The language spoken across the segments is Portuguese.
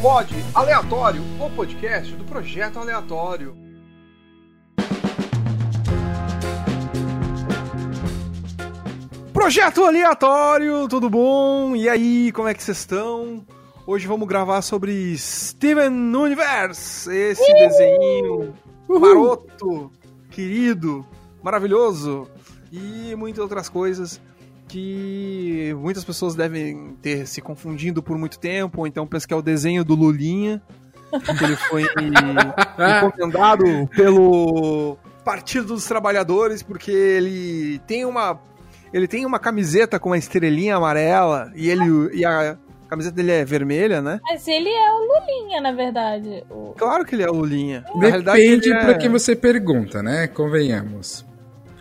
Pod Aleatório, o podcast do Projeto Aleatório. Projeto Aleatório, tudo bom? E aí, como é que vocês estão? Hoje vamos gravar sobre Steven Universe, esse desenho maroto, querido, maravilhoso e muitas outras coisas que muitas pessoas devem ter se confundindo por muito tempo, ou então pensa que é o desenho do Lulinha, que ele foi encomendado pelo Partido dos Trabalhadores, porque ele tem uma ele tem uma camiseta com uma estrelinha amarela e ele e a camiseta dele é vermelha, né? Mas ele é o Lulinha, na verdade. O... Claro que ele é o Lulinha. Na Depende é- pra quem você pergunta, né? Convenhamos.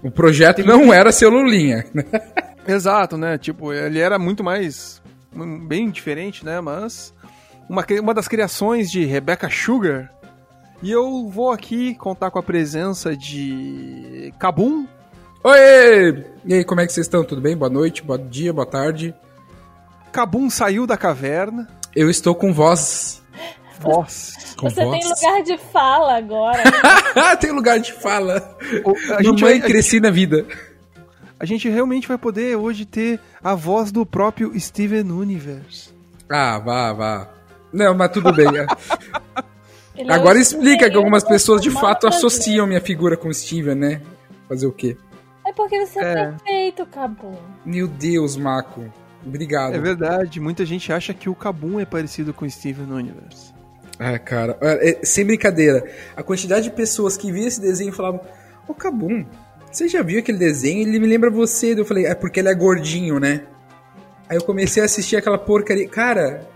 O projeto não era ser Lulinha. Exato, né? Tipo, ele era muito mais. bem diferente, né? Mas. Uma, uma das criações de Rebecca Sugar. E eu vou aqui contar com a presença de. Kabum. Oi! E aí, como é que vocês estão? Tudo bem? Boa noite, bom dia, boa tarde. Kabum saiu da caverna. Eu estou com voz. Voz. Com Você voz. tem lugar de fala agora. tem lugar de fala. O- A gente, Mamãe, vai- cresci na vida. A gente realmente vai poder hoje ter a voz do próprio Steven Universe. Ah, vá, vá. Não, mas tudo bem. Ele é Agora explica que algumas Steven pessoas de fato associam minha figura com o Steven, né? Fazer o quê? É porque você é, É. perfeito, Cabo. Meu Deus, Maco. Obrigado. É verdade, muita gente acha que o Kabum é parecido com o Steven Universe. Ah, cara, é, sem brincadeira. A quantidade de pessoas que viam esse desenho falavam: Ô Cabum, você já viu aquele desenho? Ele me lembra você. Eu falei: É porque ele é gordinho, né? Aí eu comecei a assistir aquela porcaria. Cara,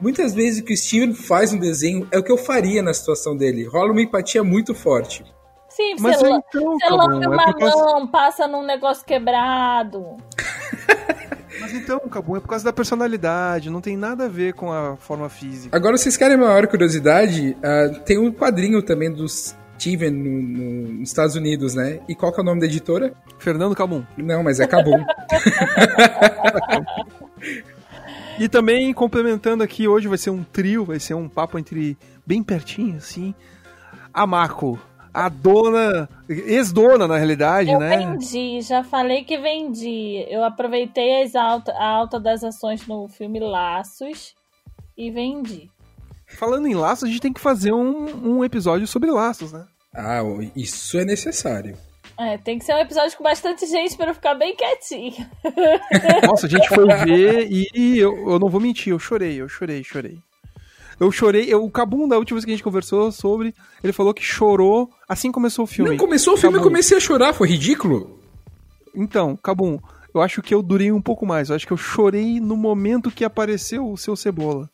muitas vezes o que o Steven faz no desenho é o que eu faria na situação dele. Rola uma empatia muito forte. Sim, Mas você, la- então, você lambe é uma causa... mão, passa num negócio quebrado. Mas então, Cabum, é por causa da personalidade, não tem nada a ver com a forma física. Agora, vocês querem a maior curiosidade? Ah, tem um quadrinho também do Steven no- no- nos Estados Unidos, né? E qual que é o nome da editora? Fernando Cabum. Não, mas é Cabum. E também, complementando aqui, hoje vai ser um trio, vai ser um papo entre bem pertinho, assim. A Mako, a dona, ex-dona na realidade, Eu né? vendi, já falei que vendi. Eu aproveitei as alta, a alta das ações no filme Laços e vendi. Falando em laços, a gente tem que fazer um, um episódio sobre laços, né? ah, isso é necessário. É, tem que ser um episódio com bastante gente pra eu ficar bem quietinha. Nossa, a gente foi ver e eu, eu não vou mentir, eu chorei, eu chorei, chorei. Eu chorei, eu, o Cabum, da última vez que a gente conversou sobre, ele falou que chorou assim que começou o filme. Não, começou o filme, eu Cabum. comecei a chorar, foi ridículo. Então, Cabum, eu acho que eu durei um pouco mais. Eu acho que eu chorei no momento que apareceu o seu Cebola.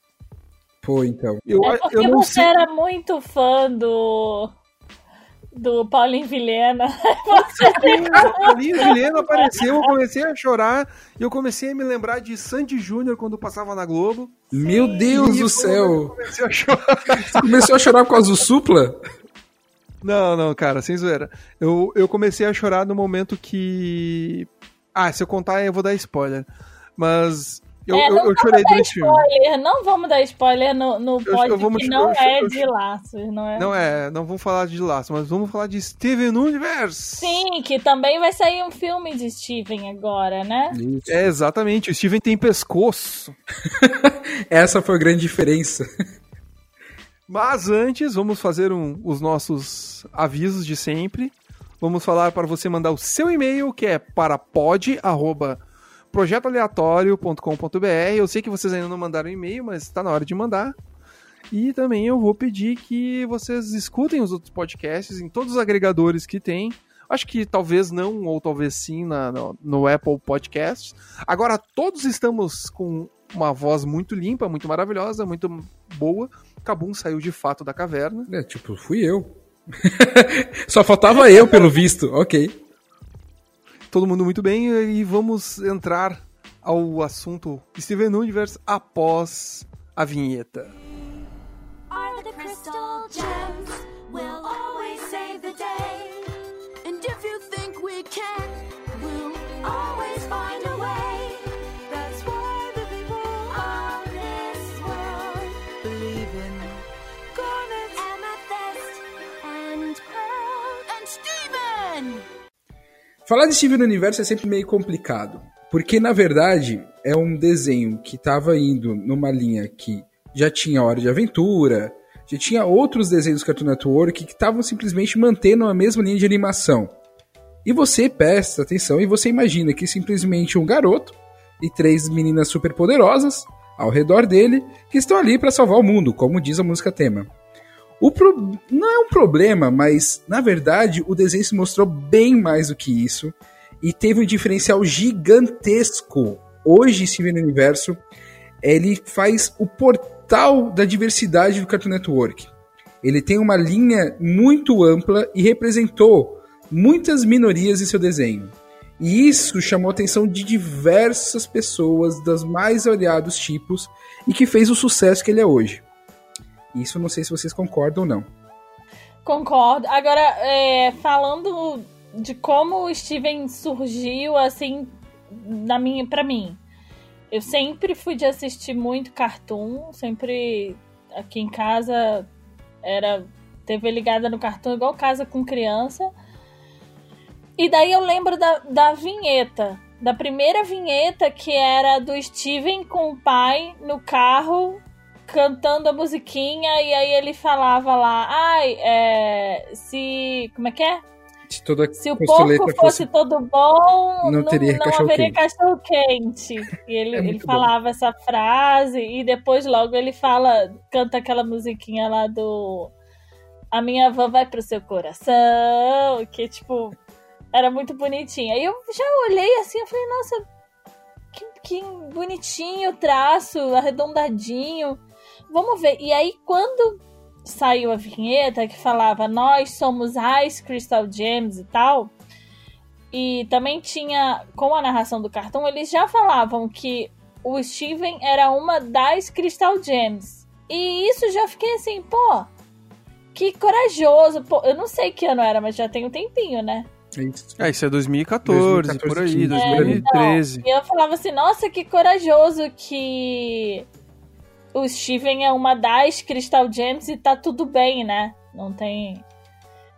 Pô, então. Eu, É porque eu não você sei. era muito fã do. do Paulinho Vilhena. Você Ali o Juliano apareceu, eu comecei a chorar e eu comecei a me lembrar de Sandy Júnior quando passava na Globo. Meu Deus E do céu. comecei a chorar. Você começou a chorar por causa do Supla? Não, não, cara, sem zoeira. Eu, eu comecei a chorar no momento que. Ah, se eu contar, eu vou dar spoiler. Mas eu, É, eu, não eu chorei dar durante o filme. spoiler, não vamos dar spoiler no, no Eu- pod eu vou- que não eu- é eu- de laços, não é? Não é, não vamos falar de laço, mas vamos falar de Steven Universe. Sim, que também vai sair um filme de Steven agora, né? É, exatamente. O Steven tem pescoço. Essa foi a grande diferença. Mas antes, vamos fazer um- os nossos avisos de sempre. Vamos falar para você mandar o seu e-mail, que é para pod@projetoaleatório.com.br. Eu sei que vocês ainda não mandaram e-mail, mas está na hora de mandar. E também eu vou pedir que vocês escutem os outros podcasts em todos os agregadores que tem. Acho que talvez não, ou talvez sim, na- no, no Apple Podcasts. Agora, todos estamos com uma voz muito limpa, muito maravilhosa, muito boa. Kabum saiu de fato da caverna. É, tipo, fui eu. Só faltava eu, pelo visto. Ok. Todo mundo muito bem e vamos entrar ao assunto Steven Universe após a vinheta. are the Falar de Steven Universo é sempre meio complicado. Porque, na verdade, é um desenho que estava indo numa linha que já tinha Hora de Aventura, já tinha outros desenhos do Cartoon Network que estavam simplesmente mantendo a mesma linha de animação. E você presta atenção e você imagina que simplesmente um garoto e três meninas superpoderosas ao redor dele que estão ali para salvar o mundo, como diz a música tema. O pro... Não é um problema, mas na verdade o desenho se mostrou bem mais do que isso e teve um diferencial gigantesco. Hoje, Steven Universo, ele faz o portal da diversidade do Cartoon Network. Ele tem uma linha muito ampla e representou muitas minorias em seu desenho. E isso chamou a atenção de diversas pessoas das mais variados tipos e que fez o sucesso que ele é hoje. Isso não sei se vocês concordam ou não. Concordo. Agora, é, falando de como o Steven surgiu, assim, na minha, pra mim. Eu sempre fui de assistir muito cartoon, sempre aqui em casa era TV ligada no cartoon, igual casa com criança. E daí eu lembro da, da vinheta, da primeira vinheta que era do Steven com o pai no carro cantando a musiquinha e aí ele falava lá, ai, é, se. Como é que é? Se, toda Se o porco fosse todo bom, Não não, teria não cachorro haveria quente. cachorro quente. E ele, É ele muito bom. falava essa frase e depois logo ele fala, canta aquela musiquinha lá do A minha avó vai pro seu coração, que tipo era muito bonitinha. E eu já olhei assim, eu falei, nossa, que, que bonitinho o traço, arredondadinho. Vamos ver. E aí quando saiu a vinheta que falava nós somos Ice Crystal Gems e tal. E também tinha, com a narração do cartão, eles já falavam que o Steven era uma das Crystal Gems. E isso já fiquei assim, pô, que corajoso. Pô, eu não sei que ano era, mas já tem um tempinho, né? Isso. É, isso é 2014, 2014, por aí, 15. 2013. E eu falava assim, nossa, que corajoso que o Steven é uma das Crystal Gems e tá tudo bem, né? Não tem.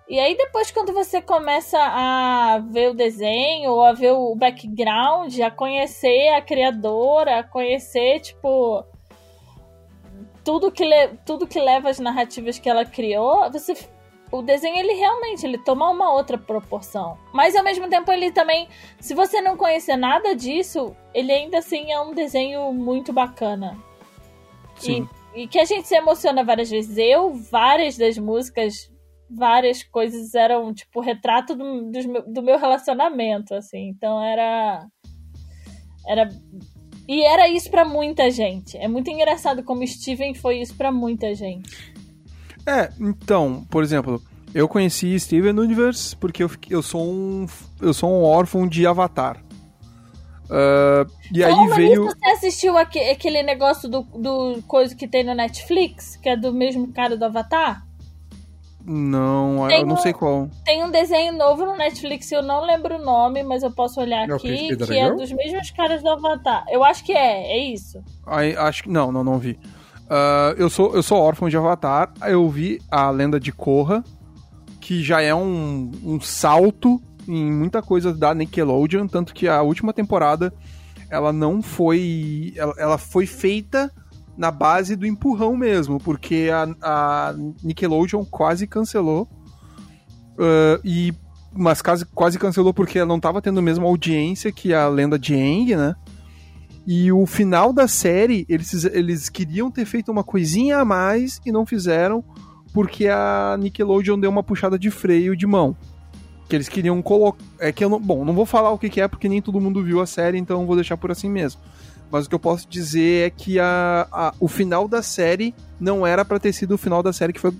E aí depois quando você começa a ver o desenho, ou a ver o background, a conhecer a criadora, a conhecer, tipo, tudo que, le- tudo que leva as narrativas que ela criou, você o desenho ele realmente ele toma uma outra proporção. Mas ao mesmo tempo ele também, se você não conhecer nada disso, ele ainda assim é um desenho muito bacana. Sim. E, e que a gente se emociona várias vezes. Eu, várias das músicas, várias coisas eram tipo retrato do, meu- do meu relacionamento, assim. Então era. Era. E era isso pra muita gente. É muito engraçado como Steven foi isso pra muita gente. É, então, por exemplo, eu conheci Steven Universe porque eu, eu sou um eu sou um órfão de Avatar. Ah, e aí Falando veio. nisso, você assistiu aque- aquele negócio do, do coisa que tem no Netflix, que é do mesmo cara do Avatar? Não, Tem eu não um- sei qual. Tem um desenho novo no Netflix, eu não lembro o nome, mas eu posso olhar É aqui, que é dos mesmos caras do Avatar. Eu acho que é, é isso. Aí, acho que. Não, não, não vi. Ah, eu, sou, eu sou órfão de Avatar. Eu vi a lenda de Korra, que já é um, um salto em muita coisa da Nickelodeon. Tanto que a última temporada ela não foi. Ela, ela foi feita na base do empurrão mesmo, porque a, a Nickelodeon quase cancelou. Ah, e mas quase, quase cancelou porque ela não estava tendo a mesma audiência que a lenda de Aang, né? E o final da série, eles, eles queriam ter feito uma coisinha a mais e não fizeram porque a Nickelodeon deu uma puxada de freio de mão. Que eles queriam colocar. É que eu não. Bom, não vou falar o que, que é porque nem todo mundo viu a série, então eu vou deixar por assim mesmo. Mas o que eu posso dizer é que a, a- o final da série não era pra ter sido o final da série que foi,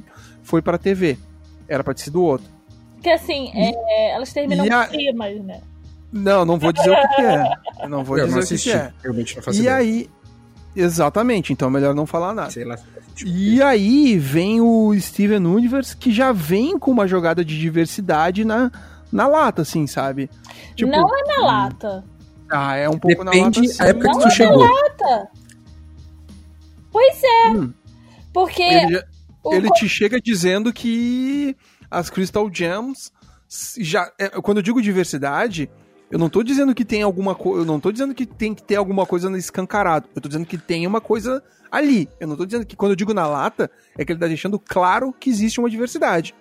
foi pra TV. Era pra ter sido outro. Porque assim, é, elas terminam e a- climas, né? Não, não vou dizer o que, que é. Eu não vou eu não dizer o que, assisti. que é. Realmente não faço E ideia. aí. Exatamente, então é melhor não falar nada. Sei lá. E aí vem o Steven Universe, que já vem com uma jogada de diversidade na, na lata, assim, sabe? Tipo, não é na lata. Ah, é um pouco na lata, Depende sim. a época que Não tu é chegou. Lata. Pois é. Hum. Porque Ele, já- o ele te chega dizendo que as Crystal Gems já, é, quando eu digo diversidade, eu não tô dizendo que tem alguma coisa. Eu não tô dizendo que tem que ter alguma coisa escancarado. Eu tô dizendo que tem uma coisa ali. Eu não tô dizendo que quando eu digo na lata, é que ele tá deixando claro que existe uma diversidade.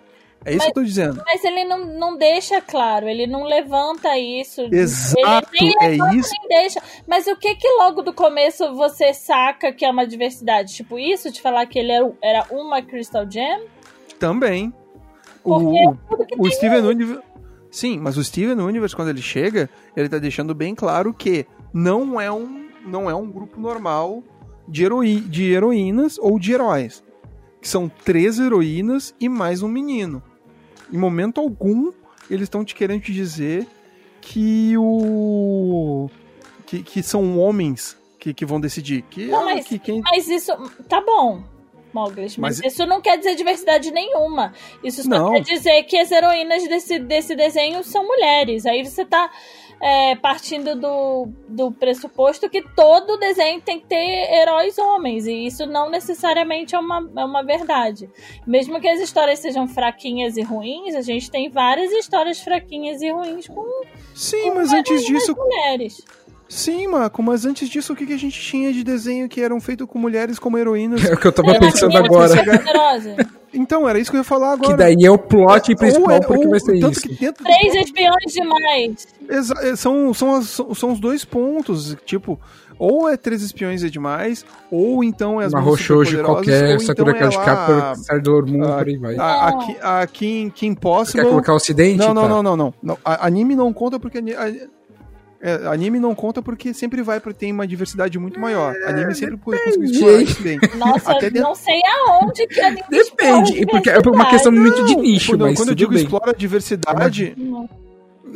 É isso que eu tô dizendo. Mas ele não, não deixa claro, ele não levanta isso. Exato, ele nem é isso. nem deixa. Mas o que que logo do começo você saca que é uma diversidade? Tipo isso, de falar que ele era, era uma Crystal Gem? Também. Porque O, tudo que o Steven Universe. Sim, mas o Steven Universe, quando ele chega, ele tá deixando bem claro que não é um, não é um grupo normal de, heroi de heroínas ou de heróis. Que são três heroínas e mais um menino. Em momento algum, eles estão te querendo te dizer que o. que, que são homens que, que vão decidir. Que, Não, ah, mas- que quem. Mas isso. Tá bom, Mas, Mas- isso não quer dizer diversidade nenhuma. Isso só Não. quer dizer que as heroínas desse, desse desenho são mulheres. Aí você tá é, partindo do, do pressuposto que todo desenho tem que ter heróis homens. E isso não necessariamente é uma, é uma verdade. Mesmo que as histórias sejam fraquinhas e ruins, a gente tem várias histórias fraquinhas e ruins com Sim, mas antes disso, mulheres. Sim, Marco, mas antes disso, o que, que a gente tinha de desenho que eram feitos com mulheres como heroínas? É o que eu tava pensando agora. Então, era isso que eu ia falar agora. Que daí é o plot principal, Ou é- porque ou- vai ser tanto isso. dentro Três espiões demais. Exa- é, são, são, as- são os dois pontos, tipo, ou é Três Espiões é demais, ou então é as Uma superpoderosas, qualquer, ou Sakura então é lá Captor, Sailor Moon, a- por aí vai. a, a. Ki- a Kim, Kim Você Possible... quer colocar o ocidente? Não, não, Tá. não, não, não, não. A- Anime não conta porque... a- é, anime não conta porque sempre vai pra ter uma diversidade muito maior. Anime sempre conseguiu explorar isso bem. Nossa, Até dentro- não sei aonde que a Nintendo Depende, porque é uma questão muito de nicho, Quando, mas quando eu digo bem. explora a diversidade, Não.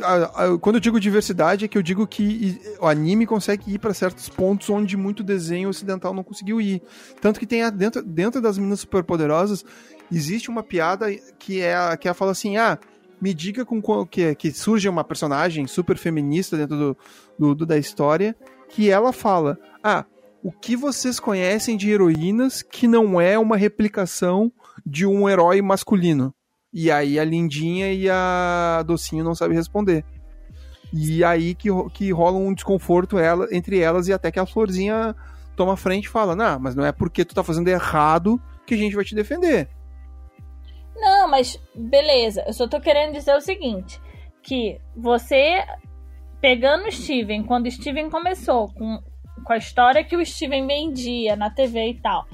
a- a- quando eu digo diversidade, é que eu digo que o anime consegue ir pra certos pontos onde muito desenho ocidental não conseguiu ir. Tanto que tem a- dentro, dentro das meninas superpoderosas, existe uma piada que é a, que ela fala assim: ah, me diga com qual- que, que surge uma personagem super feminista dentro do, do- do- da história, que ela fala: ah, o que vocês conhecem de heroínas que não é uma replicação de um herói masculino? E aí a Lindinha e a Docinho não sabem responder. E aí que, que rola um desconforto ela, entre elas e até que a Florzinha toma frente e fala: Não, mas não é porque tu tá fazendo errado que a gente vai te defender. Não, mas beleza. Eu só tô querendo dizer o seguinte: que você pegando o Steven, quando o Steven começou com, com a história que o Steven vendia na TV e tal,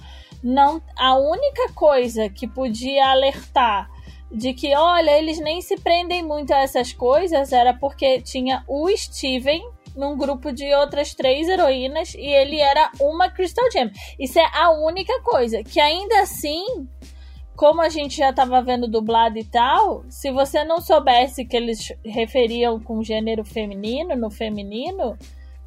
não a única coisa que podia alertar de que, olha, eles nem se prendem muito a essas coisas era porque tinha o Steven num grupo de outras três heroínas e ele era uma Crystal Gem. Isso é a única coisa. Que ainda assim, como a gente já tava vendo dublado e tal, se você não soubesse que eles referiam com gênero feminino no feminino,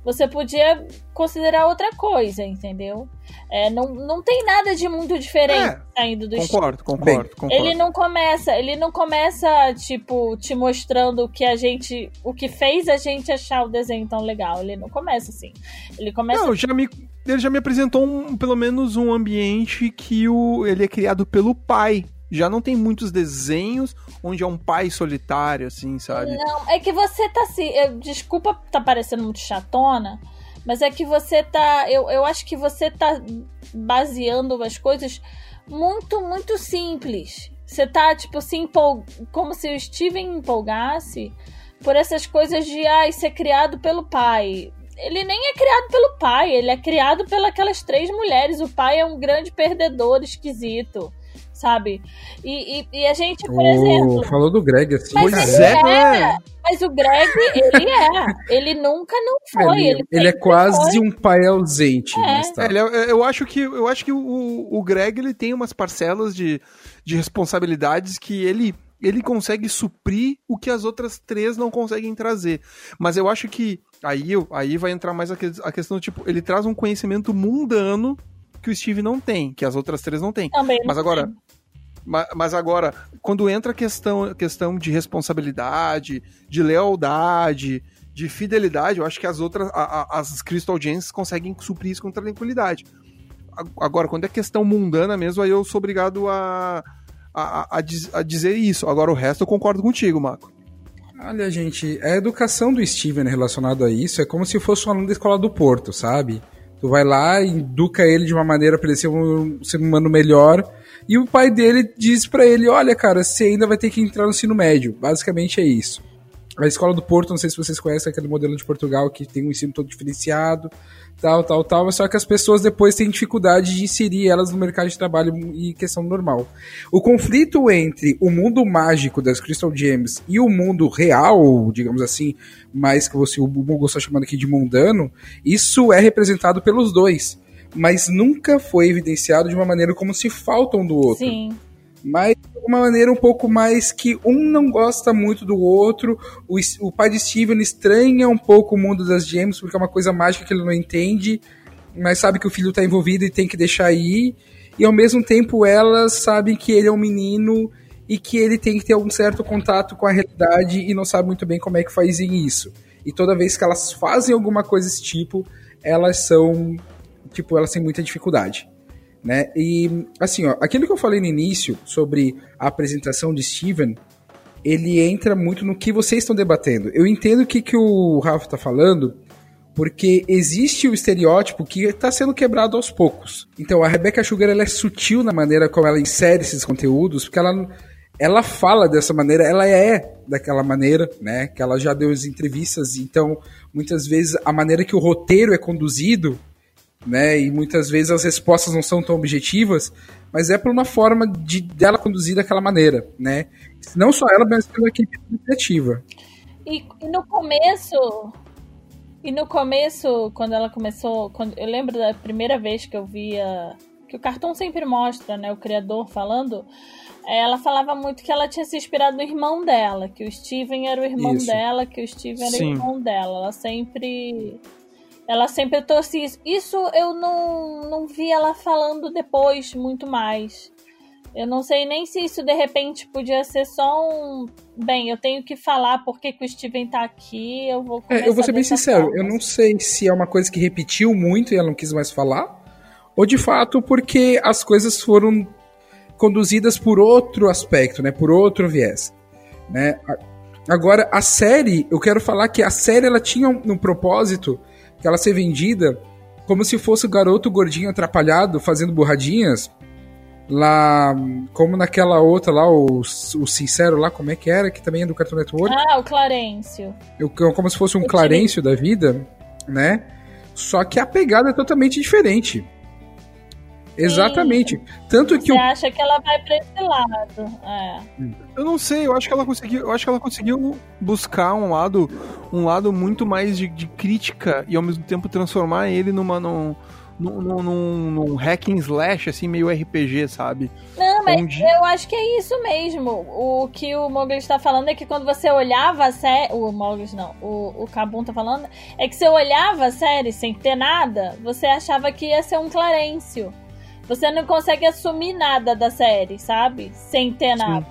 você podia considerar outra coisa, entendeu? É, não, não tem nada de muito diferente É, saindo do Concordo, concordo, concordo. ele não começa, ele não começa tipo te mostrando o que a gente, o que fez a gente achar o desenho tão legal. Ele não começa assim. Ele começa Não, já me, ele já me apresentou um- pelo menos um ambiente que o, ele é criado pelo pai. Já não tem muitos desenhos onde é um pai solitário, assim, sabe? Não, é que você tá se. eu- desculpa tá parecendo muito chatona, mas é que você tá. Eu, eu acho que você tá baseando as coisas muito, muito simples. Você tá, tipo, se empol... como se o Steven empolgasse por essas coisas de ai, ser criado pelo pai. Ele nem é criado pelo pai, ele é criado pelas três mulheres. O pai é um grande perdedor esquisito, sabe? E, e, e a gente, por Oh, exemplo. falou do Greg assim. Mas. Pois é, é. Mas o Greg, ele é. Ele nunca não foi. Ele, Ele, ele é quase foi. um pai ausente. É. mas tá. É, ele é- eu acho que, eu acho que o, o Greg ele tem umas parcelas de, de responsabilidades que ele, ele consegue suprir o que as outras três não conseguem trazer. Mas eu acho que aí, aí vai entrar mais a, que- a questão, tipo, ele traz um conhecimento mundano que o Steve não tem, que as outras três não têm. Também. Mas agora, ma- mas agora, quando entra a questão, questão de responsabilidade, de lealdade, de fidelidade, eu acho que as outras, a- a- as Crystal Gems conseguem suprir isso com tranquilidade. Agora, quando é questão mundana mesmo, aí eu sou obrigado a, a, a diz- a dizer isso. Agora, o resto eu concordo contigo, Marco. Olha, gente, a educação do Steven relacionado a isso é como se fosse um aluno da escola do Porto, sabe? Tu vai lá educa ele de uma maneira para ele ser um ser humano melhor. E o pai dele diz para ele: Olha, cara, você ainda vai ter que entrar no ensino médio. Basicamente é isso. A escola do Porto, não sei se vocês conhecem aquele modelo de Portugal que tem um ensino todo diferenciado, tal, tal, tal, mas só que as pessoas depois têm dificuldade de inserir elas no mercado de trabalho e questão normal. O conflito entre o mundo mágico das Crystal Gems e o mundo real, digamos assim, mais que você, o Google está chamando aqui de mundano, isso é representado pelos dois, mas nunca foi evidenciado de uma maneira como se faltam do outro Sim. Mas de uma maneira um pouco mais que um não gosta muito do outro. O, o pai de Steven estranha um pouco o mundo das gems, porque é uma coisa mágica que ele não entende, mas sabe que o filho tá envolvido e tem que deixar ir. E ao mesmo tempo elas sabem que ele é um menino e que ele tem que ter um certo contato com a realidade e não sabe muito bem como é que fazem isso. E toda vez que elas fazem alguma coisa desse tipo, elas são. Tipo, elas têm muita dificuldade né? E assim, ó, aquilo que eu falei no início sobre a apresentação de Steven, ele entra muito no que vocês estão debatendo. Eu entendo o que, que o Rafa está falando, porque existe o estereótipo que está sendo quebrado aos poucos. Então, a Rebecca Sugar ela é sutil na maneira como ela insere esses conteúdos, porque ela, ela fala dessa maneira, ela é daquela maneira, né? Que ela já deu as entrevistas, então muitas vezes a maneira que o roteiro é conduzido né? E muitas vezes as respostas não são tão objetivas, mas é por uma forma de dela conduzir daquela maneira, né? Não só ela, mas pela equipe criativa. E, e no começo. E no começo, quando ela começou. Quando, eu lembro da primeira vez que eu via. Que o cartão sempre mostra, né? O criador falando. é, Ela falava muito que ela tinha se inspirado no irmão dela, que o Steven era o irmão Isso. dela, que o Steven era Sim. o irmão dela. Ela sempre. Ela sempre trouxe isso. Isso eu não, não vi ela falando depois muito mais. Eu não sei nem se isso de repente podia ser só um. Bem, eu tenho que falar porque que o Steven tá aqui, eu vou É, eu vou ser bem sincero, forma. eu não sei se é uma coisa que repetiu muito e ela não quis mais falar, ou de fato porque as coisas foram conduzidas por outro aspecto, né? Por outro viés, né? Agora, a série, eu quero falar que a série ela tinha um, um propósito que ela ser vendida como se fosse o garoto gordinho atrapalhado fazendo borradinhas lá, como naquela outra lá, o, o Sincero lá, como é que era, que também é do Cartoon Network. Ah, o Clarencio. Eu- como se fosse um Clarencio da vida, né? Só que a pegada é totalmente diferente. Exatamente. Tanto que Você o. acha que ela vai pra esse lado. É. Eu não sei, eu acho que ela conseguiu, eu acho que ela conseguiu buscar um lado, um lado muito mais de, de crítica e ao mesmo tempo transformar ele numa num, num, num, num, num hack and slash assim meio RPG, sabe? Não, mas Onde- eu acho que é isso mesmo. O que o Mogli está falando é que quando você olhava a série. O Mogli não, o, o Kabum tá falando. É que você olhava a série sem ter nada, você achava que ia ser um Clarencio. Você não consegue assumir nada da série, sabe? Sem ter nada.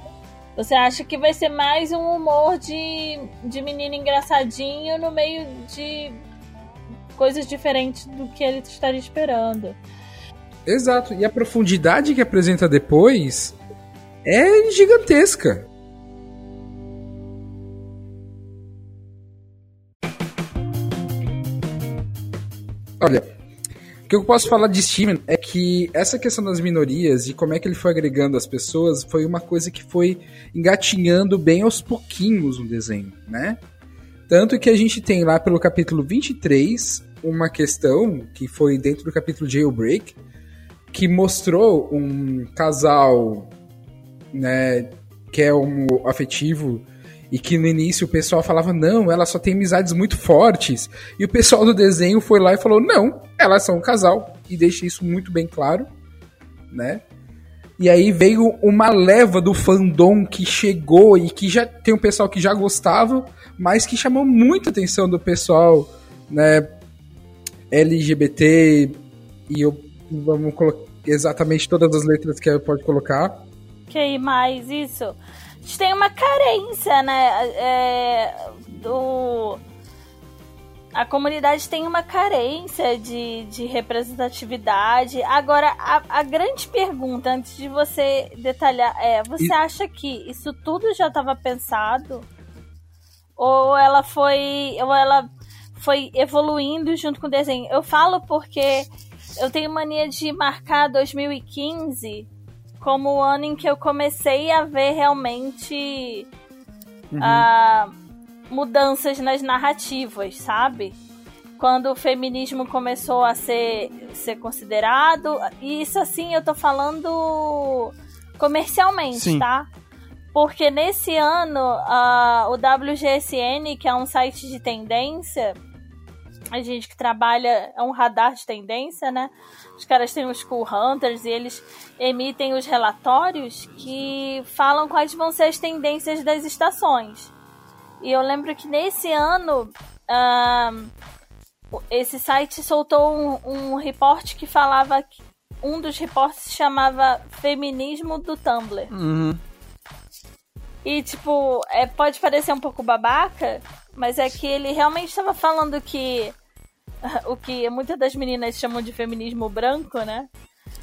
Você acha que vai ser mais um humor de, de menino engraçadinho no meio de coisas diferentes do que ele estaria esperando. Exato. E a profundidade que apresenta depois é gigantesca. Olha, o que eu posso falar de Steven é que essa questão das minorias e como é que ele foi agregando as pessoas foi uma coisa que foi engatinhando bem aos pouquinhos no desenho, né? Tanto que a gente tem lá pelo capítulo 23 uma questão que foi dentro do capítulo Jailbreak que mostrou um casal, né, que é homo afetivo e que no início o pessoal falava não, ela só tem amizades muito fortes. E o pessoal do desenho foi lá e falou não, elas são um casal e deixa isso muito bem claro, né? E aí veio uma leva do fandom que chegou e que já tem um pessoal que já gostava, mas que chamou muita atenção do pessoal, né, LGBT e eu vamos colocar exatamente todas as letras que pode colocar. Que mais isso? A gente tem uma carência, né? É, do... A comunidade tem uma carência de, de representatividade. Agora, a, a grande pergunta, antes de você detalhar, é: você E- acha que isso tudo já estava pensado? ou ela foi. Ou ela foi evoluindo junto com o desenho. Eu falo porque eu tenho mania de marcar 2015 como o ano em que eu comecei a ver realmente ah, mudanças nas narrativas, sabe? Quando o feminismo começou a ser, ser considerado. E isso assim eu tô falando comercialmente, Sim. tá? Porque nesse ano, ah, o WGSN, que é um site de tendência, a gente que trabalha, é um radar de tendência, né? Os caras têm os Cool Hunters e eles emitem os relatórios que falam quais vão ser as tendências das estações. E eu lembro que nesse ano, esse site soltou um, um reporte que falava. que- Um dos reportes se chamava Feminismo do Tumblr. Uhum. E, tipo, é, pode parecer um pouco babaca, mas é que ele realmente estava falando que o que muitas das meninas chamam de feminismo branco, né?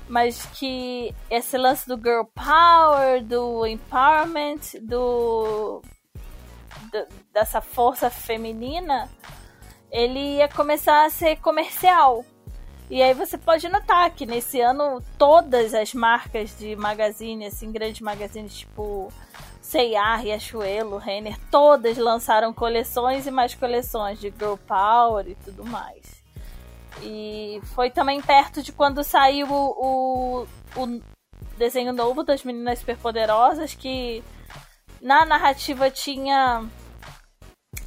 Mas que esse lance do girl power, do empowerment, do, do- dessa força feminina, ele ia começar a ser comercial. E aí você pode notar que nesse ano todas as marcas de magazine, assim, grandes magazines tipo C&A, Riachuelo, Renner, todas lançaram coleções e mais coleções de Girl Power e tudo mais. E foi também perto de quando saiu o, o, o desenho novo das Meninas Superpoderosas, que na narrativa tinha.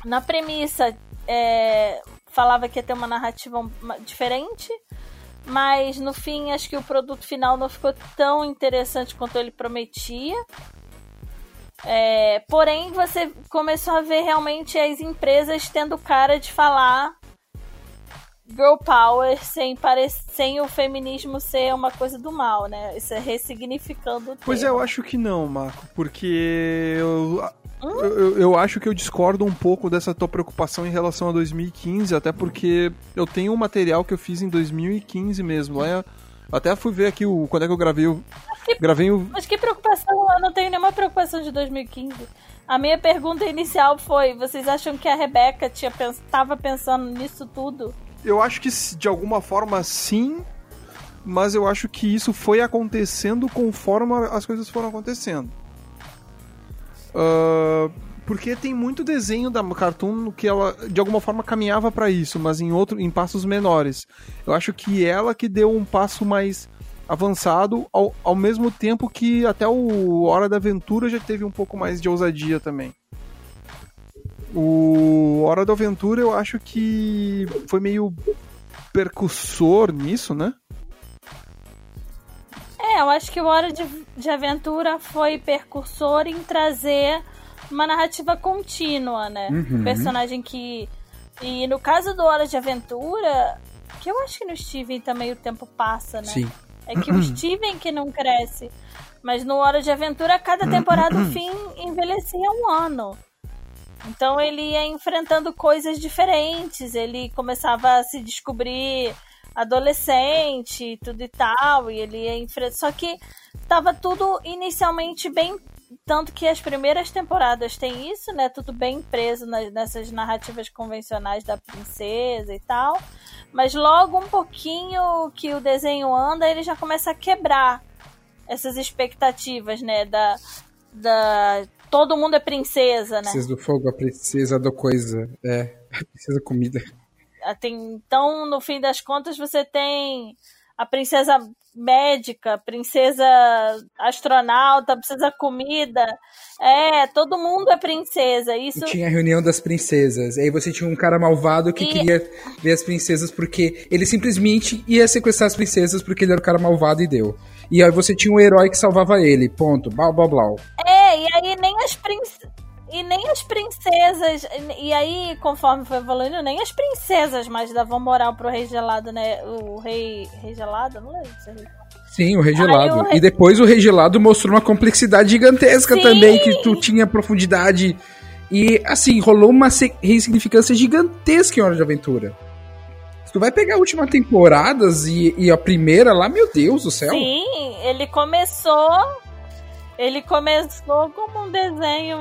Na premissa, é, falava que ia ter uma narrativa diferente, mas no fim acho que o produto final não ficou tão interessante quanto ele prometia. É, porém, você começou a ver realmente as empresas tendo cara de falar girl power sem, sem o feminismo ser uma coisa do mal, né? Isso é ressignificando o Pois é, eu acho que não, Marco, porque eu, eu, eu- eu acho que eu discordo um pouco dessa tua preocupação em relação a 2015, até porque eu tenho um material que eu fiz em 2015 mesmo. Lá, até fui ver aqui o, quando é que eu gravei o. Gravei o. Mas que preocupação? Eu não tenho nenhuma preocupação de 2015. A minha pergunta inicial foi: vocês acham que a Rebeca tinha pens... tava pensando nisso tudo? Eu acho que de alguma forma sim, mas eu acho que isso foi acontecendo conforme as coisas foram acontecendo. Ah, porque tem muito desenho da Cartoon que ela de alguma forma caminhava pra isso, mas em outro em passos menores. Eu acho que ela que deu um passo mais avançado ao, ao mesmo tempo que até o Hora da Aventura já teve um pouco mais de ousadia também. O Hora da Aventura eu acho que foi meio percussor nisso, né? É, eu acho que o Hora de, de Aventura foi percursor em trazer uma narrativa contínua, né? Uhum. Um personagem que. E no caso do Hora de Aventura, que eu acho que no Steven também o tempo passa, né? Sim. É que o Steven que não cresce. Mas no Hora de Aventura, cada temporada, o fim envelhecia um ano. Então ele ia enfrentando coisas diferentes. Ele começava a se descobrir adolescente e tudo e tal. E ele ia enfrentar. Só que tava tudo inicialmente bem. Tanto que as primeiras temporadas tem isso, né? Tudo bem preso nas- nessas narrativas convencionais da princesa e tal. Mas logo um pouquinho que o desenho anda, ele já começa a quebrar essas expectativas, né? Da. da todo mundo é princesa, né? Princesa do fogo, a princesa do coisa. É, a princesa comida. Ah, então, no fim das contas, você tem a princesa médica, princesa astronauta, a princesa comida. É, todo mundo é princesa. Isso. E tinha a reunião das princesas. Aí você tinha um cara malvado que E- queria ver as princesas porque ele simplesmente ia sequestrar as princesas porque ele era o cara malvado e deu. E aí você tinha um herói que salvava ele. Ponto. Blá blá blá. É, e aí nem as princesas. E nem as princesas. E aí, conforme foi evoluindo, nem as princesas mais davam moral pro rei gelado, né? O rei. Rei gelado? Não lembro se é rei Sim, o Rei Gelado. Rei- E depois o Rei Gelado mostrou uma complexidade gigantesca Sim! também, que tu tinha profundidade. E, assim, rolou uma ressignificância gigantesca em Hora de Aventura. Se tu vai pegar a última temporadas e, e a primeira lá, meu Deus do céu. Sim, ele começou Ele começou como um desenho.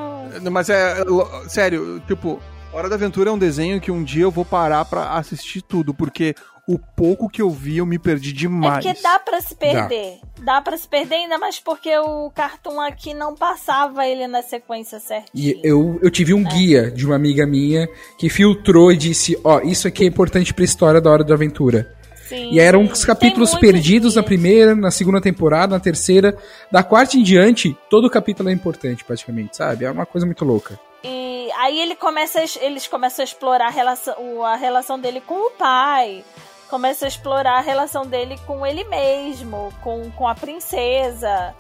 Mas é, lo- sério, tipo, Hora da Aventura é um desenho que um dia eu vou parar pra assistir tudo, porque o pouco que eu vi eu me perdi É demais. porque dá pra se perder. Dá, pra se perder, ainda mais porque o Cartoon aqui não passava ele na sequência certinha. E eu, eu tive um guia de uma amiga minha que filtrou e disse: Ó, isso aqui é importante pra história da Hora da Aventura. Sim. E eram capítulos perdidos na primeira, na segunda temporada, na terceira. Da quarta em diante, todo capítulo é importante, praticamente, sabe? É uma coisa muito louca. E aí ele começa, eles começam a explorar a relação, a relação dele com o pai. Começa a explorar a relação dele com ele mesmo, com, com a princesa.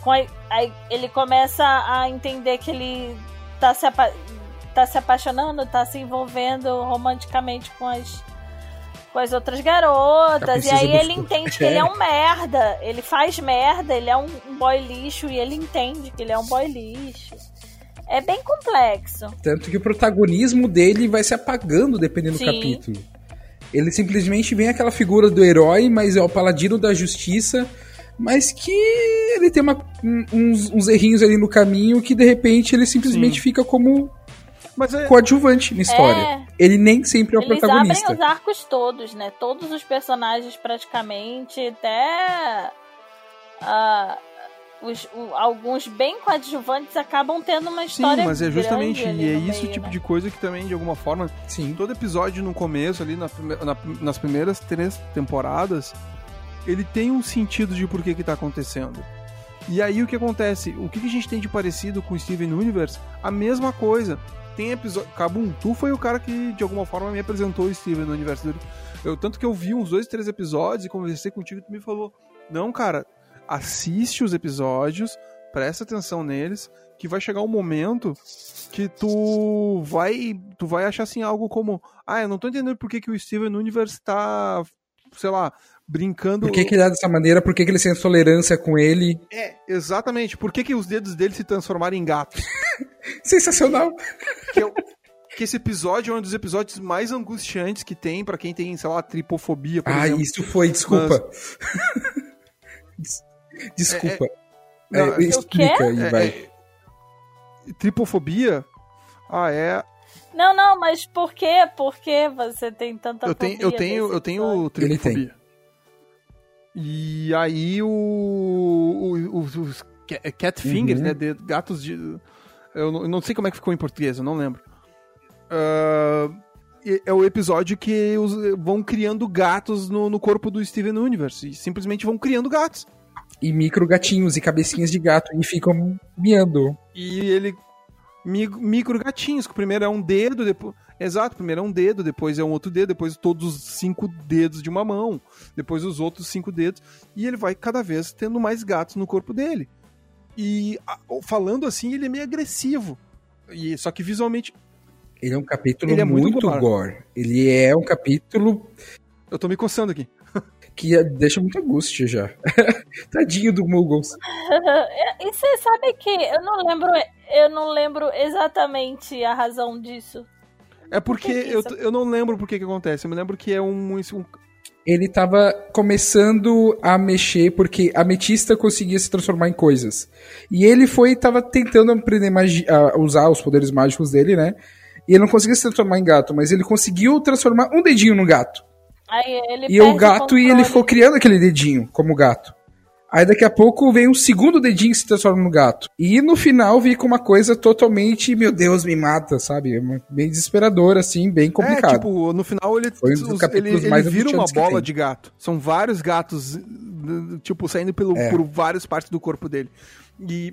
Com a- aí ele começa a entender que ele tá se, apa- tá se apaixonando, tá se envolvendo romanticamente com as, com as outras garotas. E aí ele entende que ele é um merda. Ele faz merda, ele é um, boy lixo e ele entende que ele é um boy lixo. É bem complexo. Tanto que o protagonismo dele vai se apagando dependendo Sim. do capítulo. Ele simplesmente vem aquela figura do herói, mas é o paladino da justiça, mas que ele tem uma- um- uns, uns errinhos ali no caminho que de repente ele simplesmente Sim. fica como Mas é, coadjuvante na história. É. Ele nem sempre é o Eles protagonista. abrem os arcos todos, né? Todos os personagens praticamente, até ah, os- o- alguns bem coadjuvantes acabam tendo uma sim, história mas é justamente, e é isso o meio, tipo né? de coisa que também, de alguma forma, Sim. todo episódio no começo, ali na na- nas primeiras três temporadas, ele tem um sentido de por que que tá acontecendo. E aí o que acontece? O que, que a gente tem de parecido com o Steven Universe? A mesma coisa. Tem episódio. Kabum, tu foi o cara que de alguma forma me apresentou o Steven no universo dele. Eu, tanto que eu vi uns dois, três episódios e conversei contigo e tu me falou: Não, cara, assiste os episódios, presta atenção neles, que vai chegar um momento que tu vai tu vai achar assim algo como ah eu não tô entendendo por que, que o Steven Universe tá sei lá brincando Por que, que ele é dessa maneira? Por que, que ele sente tolerância com ele? é exatamente por que, que os dedos dele se transformaram em gatos Sensacional. que, é o- que esse episódio é um dos episódios mais angustiantes que tem pra quem tem sei lá tripofobia por Ah, exemplo isso foi, desculpa. Des- desculpa. É, não, É, explica aí, É, vai. é, tripofobia ah é Não, não, mas por quê? Por que você tem tanta eu tenho eu tenho eu tenho episódio? Ele tripofobia e aí o, o- os, os ca- catfingers Uhum. né de, gatos de eu não, eu não sei como é que ficou em português eu não lembro e- é o episódio que os, vão criando gatos no, no corpo do Steven Universe e simplesmente vão criando gatos E micro gatinhos e cabecinhas de gato e ficam miando. E ele. mi- Micro gatinhos, que o primeiro é um dedo, depois. Exato, primeiro é um dedo, depois é um outro dedo, depois todos os cinco dedos de uma mão, depois os outros cinco dedos. E ele vai cada vez tendo mais gatos no corpo dele. E falando assim, ele é meio agressivo. E, só que visualmente. Ele é um capítulo Ele é muito muito, gore. gore. Ele é um capítulo Eu tô me coçando aqui. que deixa muita angústia já. Tadinho do Muggles. E você sabe que eu não lembro, eu não lembro exatamente a razão disso. É porque que que eu, eu não lembro por que que acontece. Eu me lembro que é um. um Ele tava começando a mexer porque a ametista conseguia se transformar em coisas. E ele foi e tava tentando aprender magi- a usar os poderes mágicos dele, né? E ele não conseguia se transformar em gato, mas ele conseguiu transformar um dedinho no gato. Aí ele E o gato, e ele ficou criando aquele dedinho como gato. Aí daqui a pouco vem um segundo dedinho que se transforma no gato. E no final fica uma coisa totalmente, meu Deus, me mata, sabe? É Bem desesperador, assim, bem É, complicado. tipo, no final ele, Foi um dos os- ele, mais vira uma bola de gato. São vários gatos, tipo, saindo pelo, É. por várias partes do corpo dele. E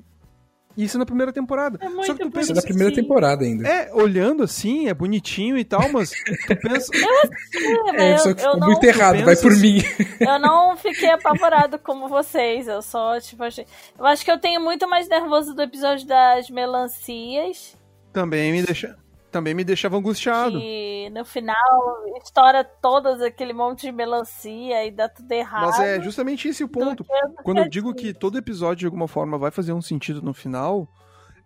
isso na primeira temporada. É muito Só que tu Isso pensa é da assim, primeira Sim. temporada ainda. é, olhando assim, é bonitinho e tal, mas tu pensa... Sim, É, mas só eu, que eu ficou não, muito errado, vai por mim. eu não fiquei apavorado como vocês. Eu só, tipo, achei... Eu acho que eu tenho muito mais nervoso do episódio das melancias. também me deixa... Também me deixava angustiado. Que no final estoura todas aquele monte de melancia e dá tudo errado. Mas é justamente esse o ponto. que- Quando eu digo que todo episódio, de alguma forma, vai fazer um sentido no final,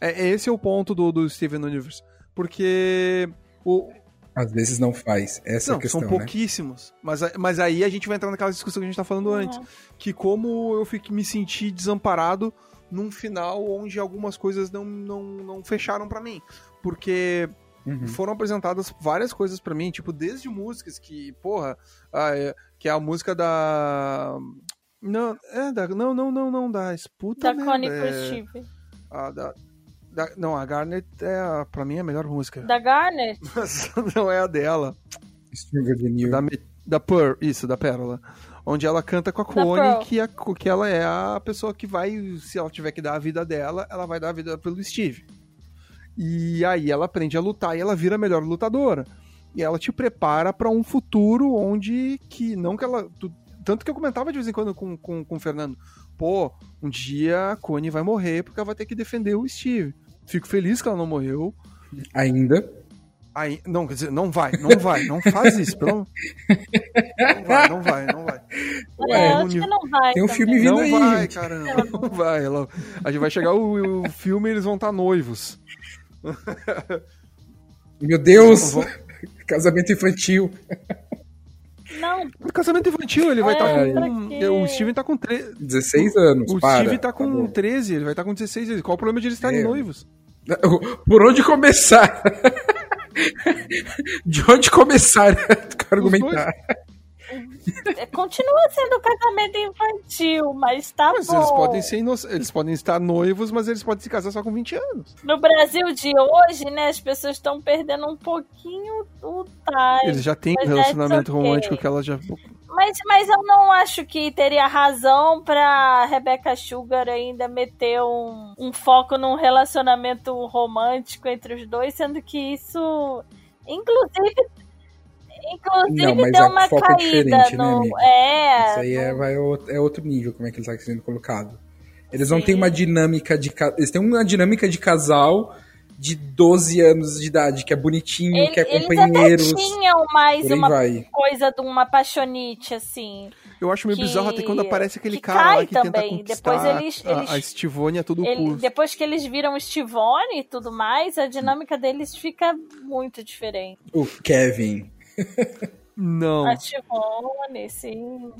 é, é esse é o ponto do, do Steven Universe. Porque o, Às vezes não faz. Essa é Não, a questão, são né? pouquíssimos. Mas, a- mas aí a gente vai entrar naquela discussão que a gente tá falando Uhum. antes. Que como eu fiquei, me senti desamparado num final onde algumas coisas não, não, não fecharam pra mim. Porque Uhum. foram apresentadas várias coisas pra mim, tipo, desde músicas que, porra, ah, é- que é a música da. Não, é da. Não, não, não, não, da Puta Da merda, Connie é, Steve. a da, da- Não, a Garnet é, a, pra mim, a melhor música. Da Garnet? Mas não é a dela. Stronger Than You. Da, da Pearl, isso, da Pérola. Onde ela canta com a Connie, que, a, que ela é a pessoa que vai, se ela tiver que dar a vida dela, ela vai dar a vida pelo Steve. E aí ela aprende a lutar e ela vira a melhor lutadora. E ela te prepara pra um futuro onde que não que ela. tu- tanto que eu comentava de vez em quando com, com, com o Fernando. Pô, um dia a Connie vai morrer porque ela vai ter que defender o Steve. Fico feliz que ela não morreu. Ainda. Aí, não, quer dizer, não vai, não vai, não faz isso, pelo Não vai, não vai, não vai. é, no acho que não vai. Tem um também. filme vindo Não aí. vai, gente. caramba, não vai. Ela, a gente vai chegar o, o filme e eles vão estar noivos. Meu Deus! Casamento infantil. Não, casamento infantil, ele vai É, estar pra com. quê? O Steven tá com 13. 16 anos, O para. Steve tá com bom. 13, ele vai estar com 16 anos. Qual o problema de eles estarem É. noivos? Por onde começar? De onde começar a argumentar? É, continua sendo casamento infantil, mas tá Mas bom. eles podem ser eles podem estar noivos, mas eles podem se casar só com 20 anos. No Brasil de hoje, né, as pessoas estão perdendo um pouquinho o time. Eles já têm um mas relacionamento okay. romântico que ela já. Mas, mas eu não acho que teria razão pra Rebecca Sugar ainda meter um, um foco num relacionamento romântico entre os dois, sendo que isso, inclusive, inclusive Não, deu é uma foco caída né, no. amigo? é, Isso aí é, vai, é outro nível, como é que ele tá sendo colocado. Eles não têm uma dinâmica de. Eles têm uma dinâmica de casal de 12 anos de idade, que é bonitinho, ele- que é eles companheiros. até tinham mais uma vai. coisa de uma paixonite, assim. Eu acho meio Que- bizarro até quando aparece aquele que cara lá que tenta também. conquistar Depois eles- a, eles- a Stivone a todo Ele- custo. depois que eles viram Stivone e tudo mais, a dinâmica deles fica muito diferente. O Kevin. Não. A Stivone, sim.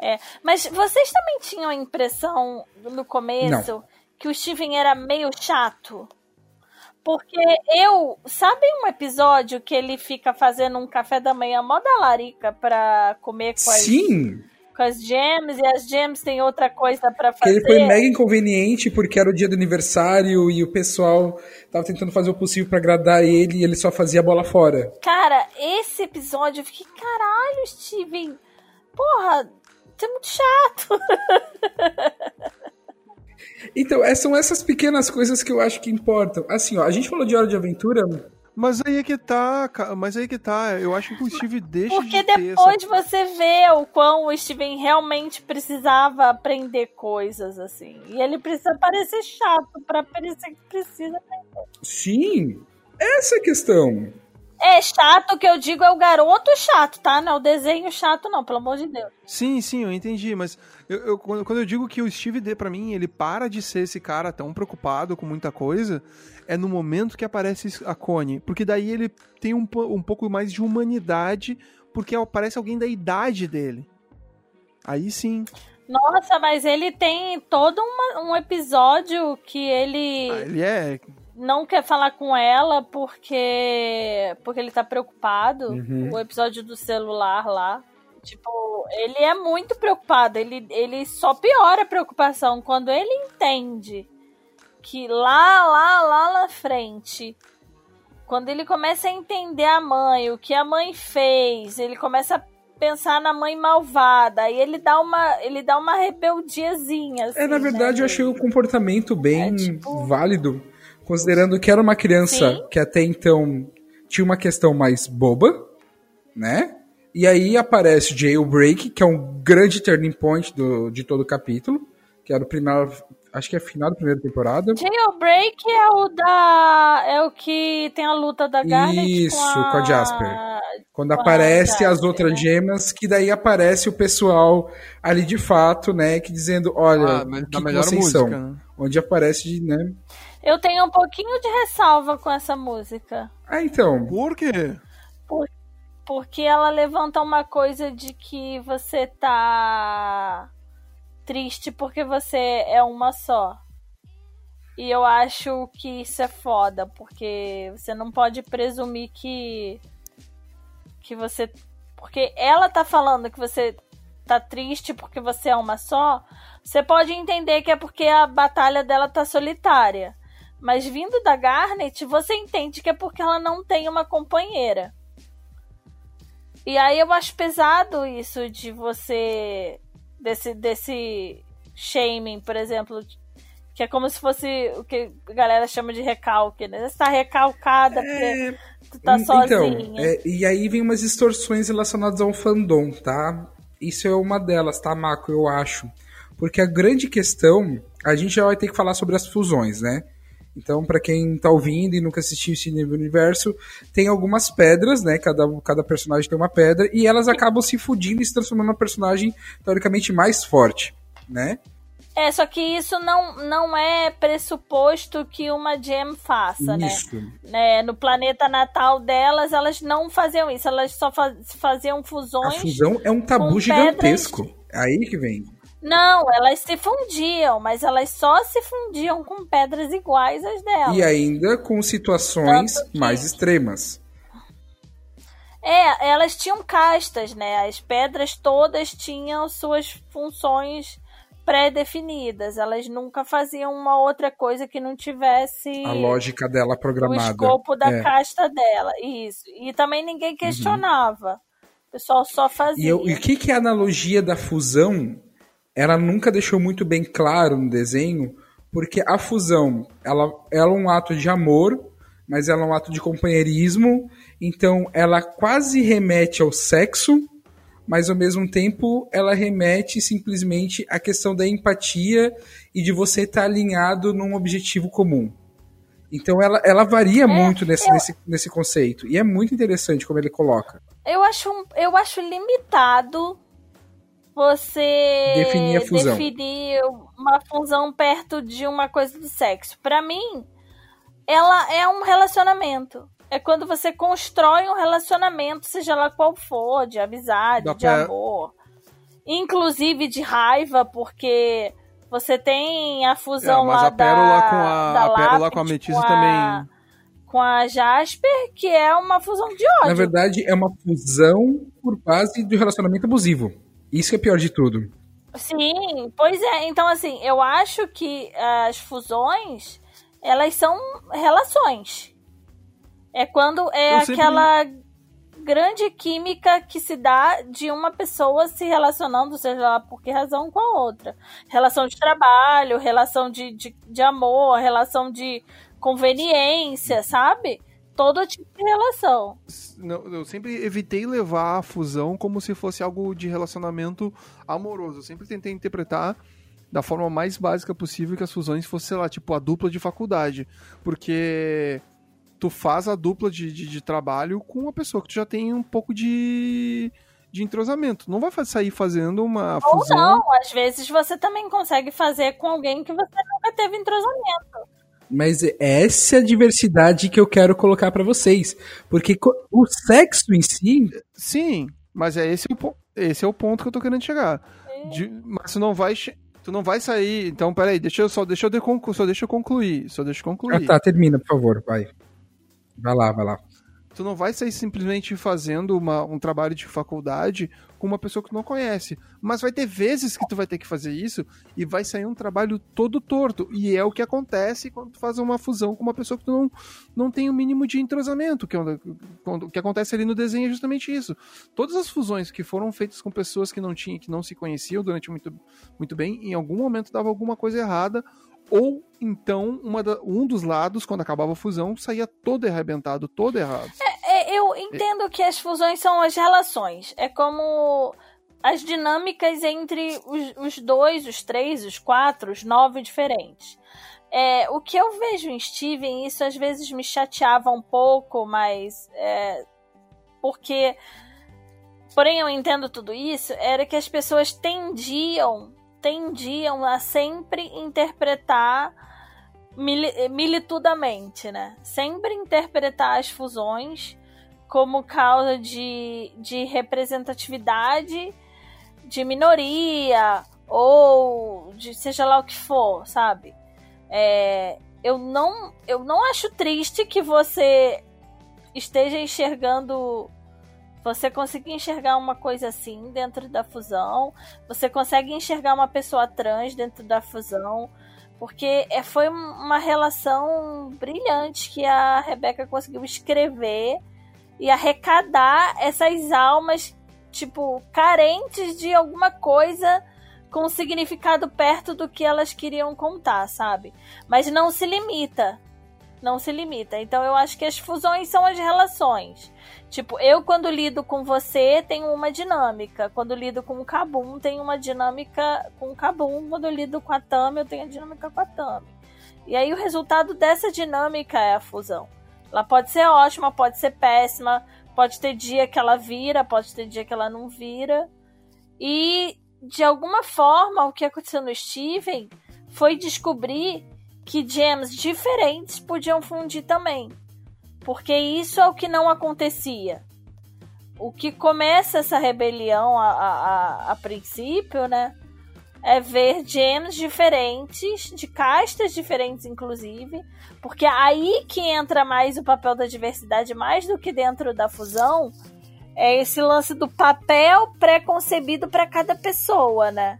É, mas vocês também tinham a impressão no começo que o Steven era meio chato? Porque eu. Sabe um episódio que ele fica fazendo um café da manhã mó da larica pra comer com as, Sim! Com as gems e as gems têm outra coisa pra Que fazer? ele foi mega inconveniente porque era o dia do aniversário e o pessoal tava tentando fazer o possível pra agradar ele e ele só fazia a bola fora. Cara, esse episódio eu fiquei, caralho, Steven. Porra, você é muito chato. Então, é- são essas pequenas coisas que eu acho que importam. Assim, ó, a gente falou de Hora de Aventura, Mas aí é que tá, mas aí é que tá. Eu acho que o Steve deixa Porque de depois essa... você vê o quão o Steven realmente precisava aprender coisas, assim. E ele precisa parecer chato pra parecer que precisa. sim, essa é a questão. É chato que eu digo é o garoto chato, tá? Não é o desenho chato, não, pelo amor de Deus. Sim, sim, eu entendi, mas eu, eu- quando, quando eu digo que o Steve D, pra mim, ele para de ser esse cara tão preocupado com muita coisa, é no momento que aparece a Connie. Porque daí ele tem um, um pouco mais de humanidade, porque aparece alguém da idade dele. Aí sim. Nossa, mas ele tem todo uma- um episódio que ele. Ah, ele é. não quer falar com ela porque porque ele tá preocupado. Uhum. O episódio do celular lá. Tipo, ele é muito preocupado. Ele, ele só piora a preocupação quando ele entende que lá, lá, lá na frente, quando ele começa a entender a mãe, o que a mãe fez, ele começa a pensar na mãe malvada, aí ele dá uma, ele dá uma rebeldiazinha. É, na assim, verdade, né, eu achei o comportamento bem É, tipo- válido, considerando que era uma criança Sim. que até então tinha uma questão mais boba, né? E aí aparece Jailbreak, que é um grande turning point do, de todo o capítulo, que era o primeiro, acho que é final da primeira temporada. Jailbreak é o da. É o que tem a luta da Garnet Isso, com a, com a Jasper. Quando Com aparece as Jasper, outras né? gemas, que daí aparece o pessoal ali de fato, né? Que dizendo, olha, Ah, que, da que melhor vocês música, são? né? Onde aparece, né? Eu tenho um pouquinho de ressalva com essa música. Ah, então. Por quê? Porque ela levanta uma coisa de que você tá. Triste porque você é uma só. E eu acho que isso é foda, porque você não pode presumir que. que você. Porque ela tá falando que você tá triste porque você é uma só. Você pode entender que é porque a batalha dela tá solitária. Mas vindo da Garnet, você entende que é porque ela não tem uma companheira. E aí eu acho pesado isso de você. Desse, desse shaming, por exemplo. Que é como se fosse o que a galera chama de recalque, né? Você tá recalcada porque tu tá então, sozinha. é, e aí vem umas distorções relacionadas ao fandom, tá? Isso é uma delas, tá, Marco? Eu acho. Porque a grande questão, a gente já vai ter que falar sobre as fusões, né? Então, pra quem tá ouvindo e nunca assistiu esse universo, tem algumas pedras, né? Cada, cada personagem tem uma pedra, e elas acabam se fudindo e se transformando numa personagem teoricamente mais forte, né? É, só que isso não, não é pressuposto que uma gem faça, né? Isso. né? No planeta natal delas, elas não faziam isso, elas só fa- faziam A fusões. fusão é um tabu gigantesco. É aí que vem. Não, elas se fundiam, mas elas só se fundiam com pedras iguais às delas. E ainda com situações que- mais extremas. É, elas tinham castas, né? As pedras todas tinham suas funções pré-definidas. Elas nunca faziam uma outra coisa que não tivesse A lógica dela o programada. escopo da É. casta dela. Isso. E também ninguém questionava. O pessoal só fazia. E, eu- e o que, que é a analogia da fusão? Ela nunca deixou muito bem claro no desenho, porque a fusão ela, ela é um ato de amor, mas ela é um ato de companheirismo, então ela quase remete ao sexo, mas ao mesmo tempo ela remete simplesmente à questão da empatia e de você estar alinhado num objetivo comum. Então ela, ela varia muito nesse, nesse, nesse conceito. E é muito interessante como ele coloca. Eu acho, eu acho limitado você Definir a fusão. definir uma fusão perto de uma coisa do sexo. Pra mim, ela é um relacionamento. É quando você constrói um relacionamento, seja lá qual for, de amizade, Dá de pra- amor, inclusive de raiva, porque você tem a fusão É, mas lá a Pérola da, com a- da a Pérola Lápis com a Ametista com também. com a Jasper, que é uma fusão de ódio. Na verdade, é uma fusão por base do relacionamento abusivo. Isso que é pior de tudo. Sim, pois é. Então, assim, eu acho que as fusões, elas são relações. É quando é Eu sempre- aquela grande química que se dá de uma pessoa se relacionando, seja lá por que razão, com a outra. Relação de trabalho, relação de, de, de amor, relação de conveniência, sabe? Todo tipo de relação. Não, eu sempre evitei levar a fusão como se fosse algo de relacionamento amoroso. Eu sempre tentei interpretar da forma mais básica possível que as fusões fossem, sei lá, tipo a dupla de faculdade. Porque tu faz a dupla de, de, de trabalho com uma pessoa que tu já tem um pouco de, de entrosamento. Não vai sair fazendo uma Ou fusão. não, às vezes você também consegue fazer com alguém que você nunca teve entrosamento. Mas essa é a diversidade que eu quero colocar pra vocês. Porque o sexo em si, Sim, mas é esse, o, esse é o ponto que eu tô querendo chegar. De- mas tu não vai. Tu não vai sair. Então, peraí, deixa eu só, deixa eu, deconclu- só deixa eu concluir. Só deixa eu concluir. Ah, tá, termina, por favor, vai. Vai lá, vai lá. Tu não vai sair simplesmente fazendo uma- um trabalho de faculdade com uma pessoa que tu não conhece. Mas vai ter vezes que tu vai ter que fazer isso e vai sair um trabalho todo torto. E é o que acontece quando tu faz uma fusão com uma pessoa que tu não, não tem o mínimo de entrosamento. Que é quando- o que acontece ali no desenho é justamente isso. Todas as fusões que foram feitas com pessoas que não tinham, que não se conheciam durante muito, muito bem, em algum momento dava alguma coisa errada. Ou então da- um dos lados, quando acabava a fusão, saía todo arrebentado, todo errado. É, eu entendo que as fusões são as relações. É como as dinâmicas entre os, os dois, os três, os quatro, os nove diferentes. É, o que eu vejo em Steven, isso às vezes me chateava um pouco, mas é, porque porém eu entendo tudo isso, era que as pessoas tendiam tendiam a sempre interpretar mili- militudamente, né? Sempre interpretar as fusões como causa de, de representatividade de minoria ou de seja lá o que for, sabe? É, eu não eu não acho triste que você esteja enxergando você conseguir enxergar uma coisa assim dentro da fusão, você consegue enxergar uma pessoa trans dentro da fusão, porque é, foi uma relação brilhante que a Rebeca conseguiu escrever e arrecadar essas almas, tipo, carentes de alguma coisa com significado perto do que elas queriam contar, sabe? Mas não se limita. Não se limita. Então eu acho que as fusões são as relações. Tipo, eu quando lido com você tenho uma dinâmica. Quando lido com o Kabum, tenho uma dinâmica com o Kabum. Quando lido com a Tami, eu tenho a dinâmica com a Tami. E aí o resultado dessa dinâmica é a fusão. Ela pode ser ótima, pode ser péssima, pode ter dia que ela vira, pode ter dia que ela não vira. E de alguma forma o que aconteceu no Steven foi descobrir que gems diferentes podiam fundir também. Porque isso é o que não acontecia. O que começa essa rebelião a, a, a, princípio, né? É ver gems diferentes, de castas diferentes, inclusive. Porque é aí que entra mais o papel da diversidade, mais do que dentro da fusão. É esse lance do papel pré-concebido para cada pessoa, né?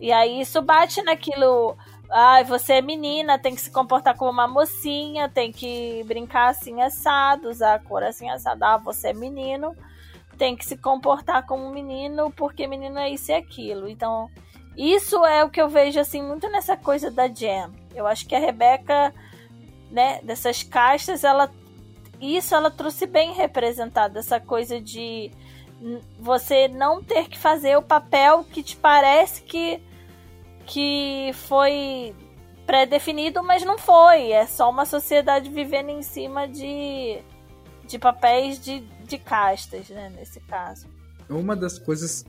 E aí isso bate naquilo Ai, você é menina, tem que se comportar como uma mocinha, tem que brincar assim assado, usar a cor assim assada. Ah, você é menino, tem que se comportar como um menino, porque menino é isso e aquilo. Então, isso é o que eu vejo assim muito nessa coisa da Jam. Eu acho que a Rebeca, né, dessas castas, ela isso ela trouxe bem representado essa coisa de você não ter que fazer o papel que te parece que que foi pré-definido, mas não foi. É só uma sociedade vivendo em cima de, de papéis de, de castas, né, nesse caso. Uma das coisas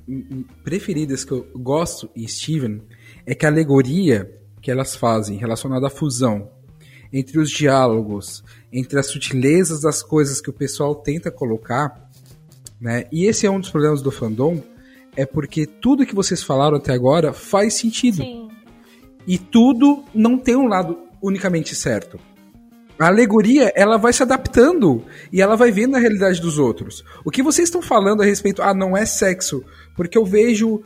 preferidas que eu gosto em Steven é que a alegoria que elas fazem relacionada à fusão entre os diálogos, entre as sutilezas das coisas que o pessoal tenta colocar, né? E esse é um dos problemas do fandom, é porque tudo que vocês falaram até agora faz sentido. Sim. E tudo não tem um lado unicamente certo. A alegoria, ela vai se adaptando e ela vai vendo a realidade dos outros. O que vocês estão falando a respeito, ah, não é sexo, porque eu vejo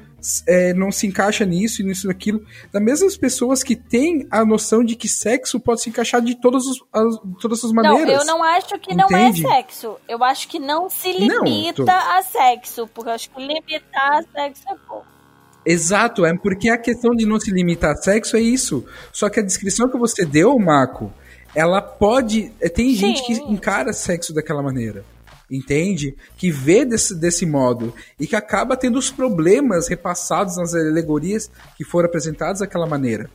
é, não se encaixa nisso e nisso naquilo, das mesmas pessoas que têm a noção de que sexo pode se encaixar de todas, os, as, todas as maneiras. Não, eu não acho que Entende? não é sexo. Eu acho que não se limita não, tô... a sexo, porque eu acho que limitar a sexo é pouco. Exato, é porque a questão de não se limitar a sexo é isso. Só que a descrição que você deu, Marco, ela pode. É, tem Sim. gente que encara sexo daquela maneira. Entende? Que vê desse, desse modo e que acaba tendo os problemas repassados nas alegorias que foram apresentados daquela maneira.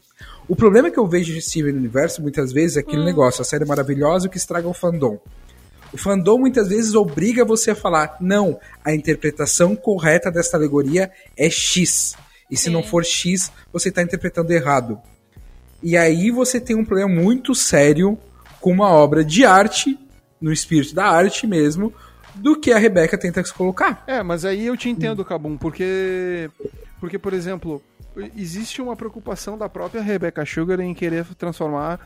O problema que eu vejo de Steven Universo muitas vezes é aquele hum. negócio, a série maravilhosa que estraga o fandom. O fandom muitas vezes obriga você a falar: não, a interpretação correta desta alegoria é X. E se Sim. não for X, você está interpretando errado. E aí você tem um problema muito sério com uma obra de arte, no espírito da arte mesmo, do que a Rebeca tenta se colocar. É, mas aí eu te entendo, Cabum, porque. Porque, por exemplo, existe uma preocupação da própria Rebecca Sugar em querer transformar.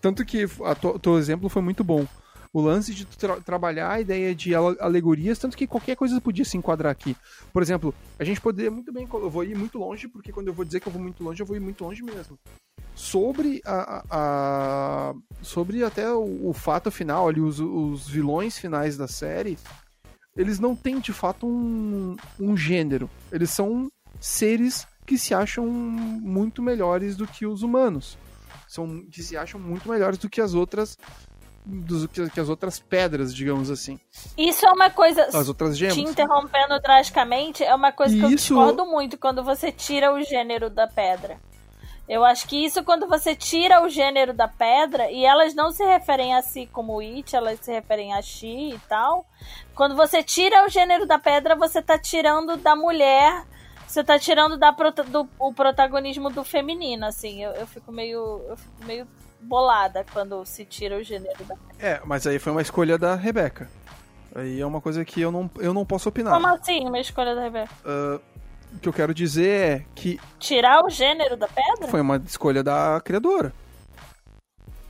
Tanto que o teu exemplo foi muito bom o lance de tra trabalhar a ideia de alegorias, tanto que qualquer coisa podia se enquadrar aqui. Por exemplo, a gente poderia muito bem. Eu vou ir muito longe, porque quando eu vou dizer que eu vou muito longe, eu vou ir muito longe mesmo. Sobre a. a sobre até o, o, fato final, ali, os, os vilões finais da série, eles não têm de fato um, um gênero. Eles são seres que se acham muito melhores do que os humanos. São, que se acham muito melhores do que as outras do que, que, as outras pedras, digamos assim. Isso é uma coisa. As outras gemas. Te interrompendo drasticamente, é uma coisa que isso... eu discordo muito quando você tira o gênero da pedra. Eu acho que isso quando você tira o gênero da pedra, e elas não se referem a si como It, elas se referem a Xi e tal. Quando você tira o gênero da pedra, você tá tirando da mulher você tá tirando da, do, o protagonismo do feminino, assim. Eu, eu fico meio. Eu fico meio bolada quando se tira o gênero da É, mas aí foi uma escolha da Rebeca. Aí é uma coisa que eu não, eu não posso opinar. Como assim, uma escolha da Rebeca? Uh, o que eu quero dizer é que Tirar o gênero da pedra? foi uma escolha da criadora.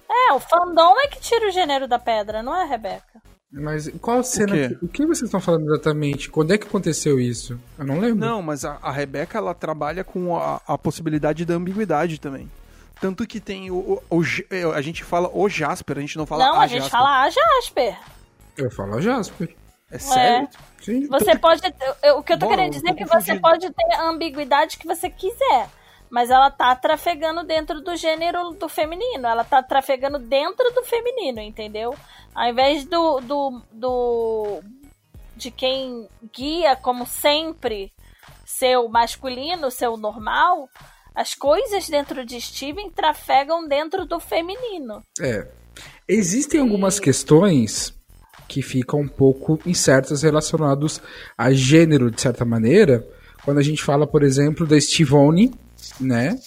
É, o fandom é que tira o gênero da pedra, não é, Rebeca? Mas qual cena. quê? que- O que vocês estão falando exatamente? Quando é que aconteceu isso? Eu não lembro. Não, mas a, a Rebeca ela trabalha com a, a possibilidade da ambiguidade também. Tanto que tem o, o- o J- a gente fala o Jasper, a gente não fala não, a, a gente Jasper. fala a Jasper. Eu falo a Jasper. É sério? Sim. Você pode. eu- O que eu tô Bom, querendo dizer é tô que você confundido. pode ter a ambiguidade que você quiser. Mas ela tá trafegando dentro do gênero do feminino. Ela tá trafegando dentro do feminino, entendeu? Ao invés do. do, do de quem guia, como sempre, seu masculino, seu normal, as coisas dentro de Steven trafegam dentro do feminino. É. Existem algumas questões que ficam um pouco incertas relacionadas a gênero, de certa maneira. Quando a gente fala, por exemplo, da Stivone, né?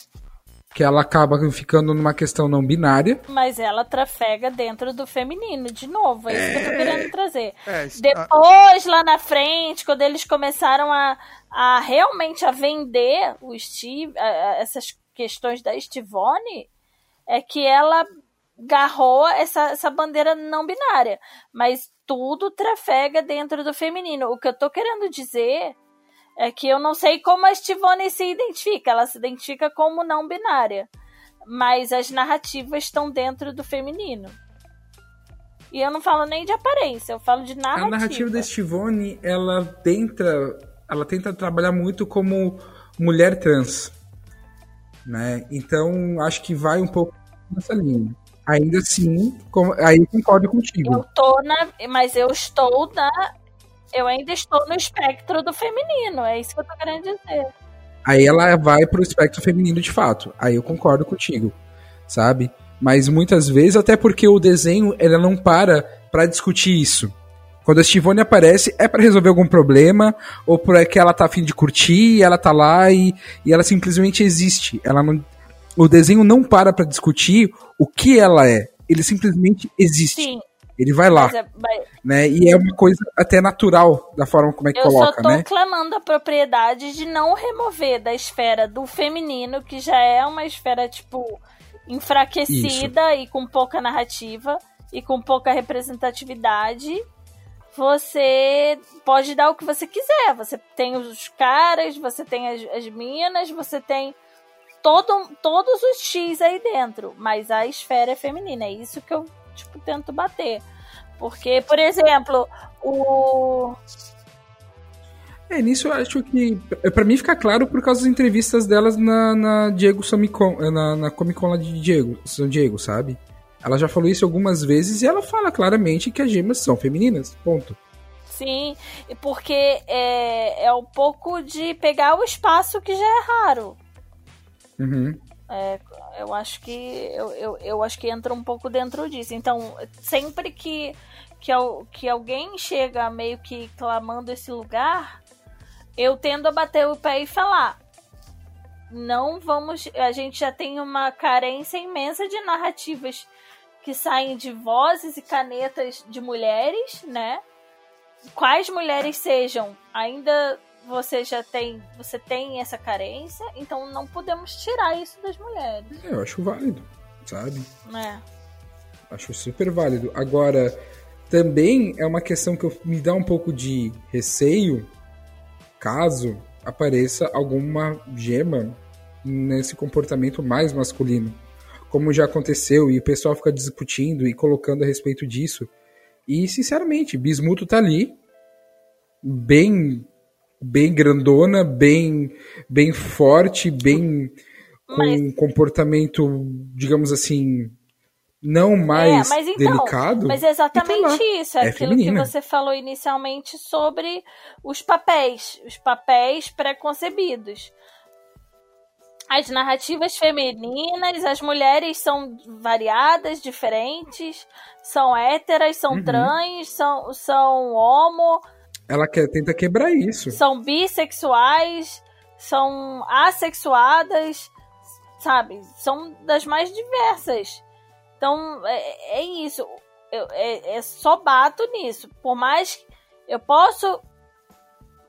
Que ela acaba ficando numa questão não binária. Mas ela trafega dentro do feminino, de novo. É isso que eu tô querendo trazer. É, isso- Depois, lá na frente, quando eles começaram a, a realmente a vender o Steve, a- a- essas questões da Stivone, é que ela garrou essa, essa bandeira não binária. Mas tudo trafega dentro do feminino. O que eu tô querendo dizer é que eu não sei como a Stivone se identifica. Ela se identifica como não binária. Mas as narrativas estão dentro do feminino. E eu não falo nem de aparência, eu falo de narrativa. A narrativa da Stivone, ela tenta, ela tenta trabalhar muito como mulher trans, né? Então, acho que vai um pouco nessa linha. Ainda assim, com- aí concordo contigo. Eu tô na. Mas eu estou na. Eu ainda estou no espectro do feminino, é isso que eu tô querendo dizer. Aí ela vai pro espectro feminino de fato. Aí eu concordo contigo, sabe? Mas muitas vezes, até porque o desenho, ela não para pra discutir isso. Quando a Stivone aparece, é pra resolver algum problema, ou porque ela tá afim de curtir, e ela tá lá e, e ela simplesmente existe. Ela não, o desenho não para pra discutir o que ela é. Ele simplesmente existe. Sim, Ele vai lá, é- mas né? E é uma coisa até natural da forma como é que eu coloca, só tô né? clamando a propriedade de não remover da esfera do feminino, que já é uma esfera, tipo, enfraquecida e com pouca narrativa e com pouca representatividade. Você pode dar o que você quiser. Você tem os caras, você tem as, as minas, você tem todo, todos os X aí dentro. Mas a esfera é feminina. É isso que eu, tipo, tento bater. Porque, por exemplo, o. É, nisso eu acho que. Pra mim fica claro por causa das entrevistas delas na, na Diego Samicon, na, na Comic Con lá de Diego, São Diego, sabe? Ela já falou isso algumas vezes e ela fala claramente que as gemas são femininas. Ponto. Sim, e porque é, é um pouco de pegar o espaço que já é raro. Uhum. É, eu acho que eu, eu, eu acho que entra um pouco dentro disso. Então, sempre que, que, que alguém chega meio que clamando esse lugar, eu tendo a bater o pé e falar. Não vamos. A gente já tem uma carência imensa de narrativas que saem de vozes e canetas de mulheres, né? Quais mulheres sejam, ainda você já tem, você tem essa carência, então não podemos tirar isso das mulheres, É, eu acho válido, sabe? né? Acho super válido. Agora, também é uma questão que eu- me dá um pouco de receio caso apareça alguma gema nesse comportamento mais masculino. Como já aconteceu e o pessoal fica discutindo e colocando a respeito disso. E, sinceramente, Bismuto tá ali, bem bem grandona, bem bem forte, bem com Mas- um comportamento, digamos assim, não mais é, mas então, delicado. mas é exatamente tá lá. isso, é, É aquilo feminina. que você falou inicialmente sobre os papéis, os papéis pré-concebidos. As narrativas femininas, as mulheres são variadas, diferentes, são héteras, são Uhum. trans, são, são homo, Ela quer, tenta quebrar isso. são bissexuais, são assexuadas, sabe? São das mais diversas. Então, é, é isso. Eu, é, é só bato nisso. Por mais que eu posso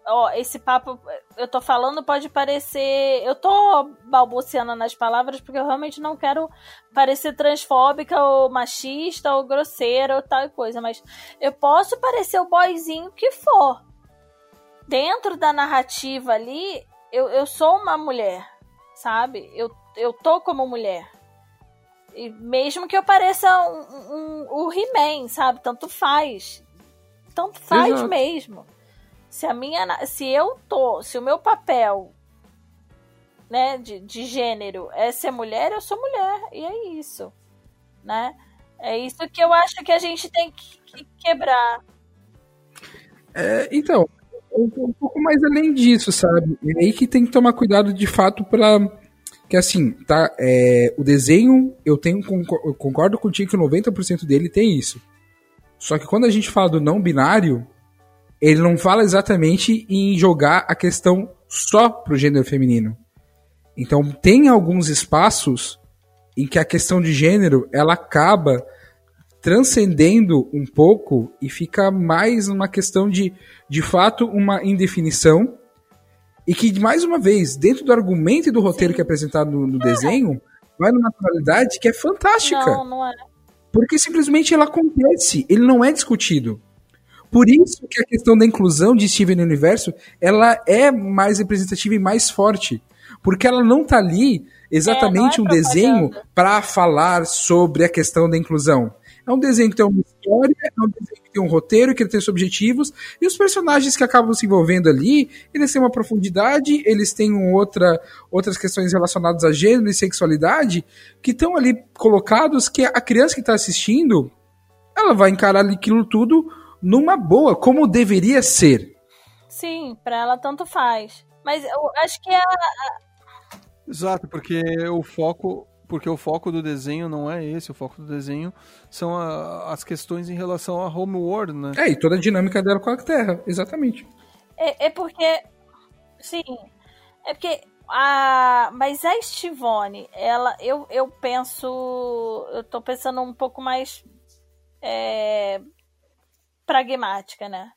ó, esse papo, eu tô falando, pode parecer. Eu tô balbuciando nas palavras porque eu realmente não quero parecer transfóbica ou machista ou grosseira ou tal coisa, mas eu posso parecer o boyzinho que for. Dentro da narrativa ali, eu, eu sou uma mulher, sabe? Eu, eu tô como mulher. E mesmo que eu pareça um, um, o He-Man, sabe? Tanto faz. Tanto faz Exato. mesmo. Se a minha. Se eu tô. Se o meu papel né, de, de gênero é ser mulher, eu sou mulher. E é isso. Né? É isso que eu acho que a gente tem que, que quebrar. É, então, um, um pouco mais além disso, sabe? É aí que tem que tomar cuidado de fato pra. Que assim, tá? é, o desenho, eu tenho eu concordo contigo que 90% dele tem isso. Só que quando a gente fala do não binário, ele não fala exatamente em jogar a questão só pro gênero feminino. Então tem alguns espaços em que a questão de gênero ela acaba transcendendo um pouco e fica mais uma questão de, de fato, uma indefinição. E que, mais uma vez, dentro do argumento e do roteiro que é apresentado no, no desenho, vai numa naturalidade que é fantástica. Não, não é. Porque simplesmente ela acontece, ele não é discutido. Por isso que a questão da inclusão de Steven no universo, ela é mais representativa e mais forte. Porque ela não tá ali exatamente É, não um é desenho para falar sobre a questão da inclusão. É um desenho que tem uma história, é um desenho que tem um roteiro, que ele tem seus objetivos, e os personagens que acabam se envolvendo ali, eles têm uma profundidade, eles têm um outra, outras questões relacionadas a gênero e sexualidade, que estão ali colocados que a criança que está assistindo, ela vai encarar aquilo tudo numa boa, como deveria ser. Sim, pra ela tanto faz. Mas eu acho que é. Exato, porque o foco, porque o foco do desenho não é esse, o foco do desenho são a- as questões em relação a Homeworld, né? É, e toda a dinâmica dela com a Terra, exatamente. É, é porque. Sim. É porque. A, mas a Stivone, ela. Eu, eu penso. Eu tô pensando um pouco mais. é, pragmática, né?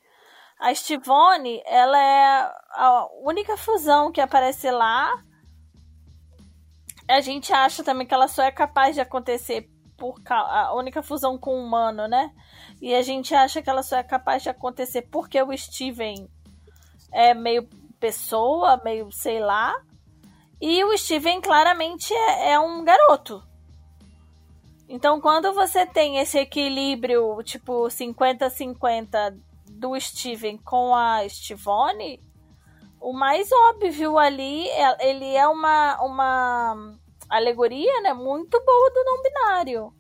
A Stivone, ela é a única fusão que aparece lá. A gente acha também que ela só é capaz de acontecer por a única fusão com o humano, né? E a gente acha que ela só é capaz de acontecer porque o Steven é meio pessoa, meio sei lá. E o Steven claramente é, é um garoto. Então, quando você tem esse equilíbrio, tipo, 50-50 do Steven com a Stivone, o mais óbvio ali, é- ele é uma, uma alegoria, né, muito boa do não binário.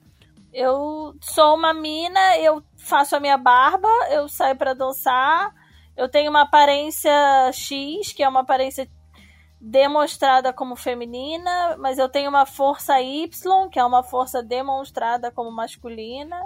Eu sou uma mina, eu faço a minha barba, eu saio pra dançar, eu tenho uma aparência X, que é uma aparência demonstrada como feminina, mas eu tenho uma força Y, que é uma força demonstrada como masculina.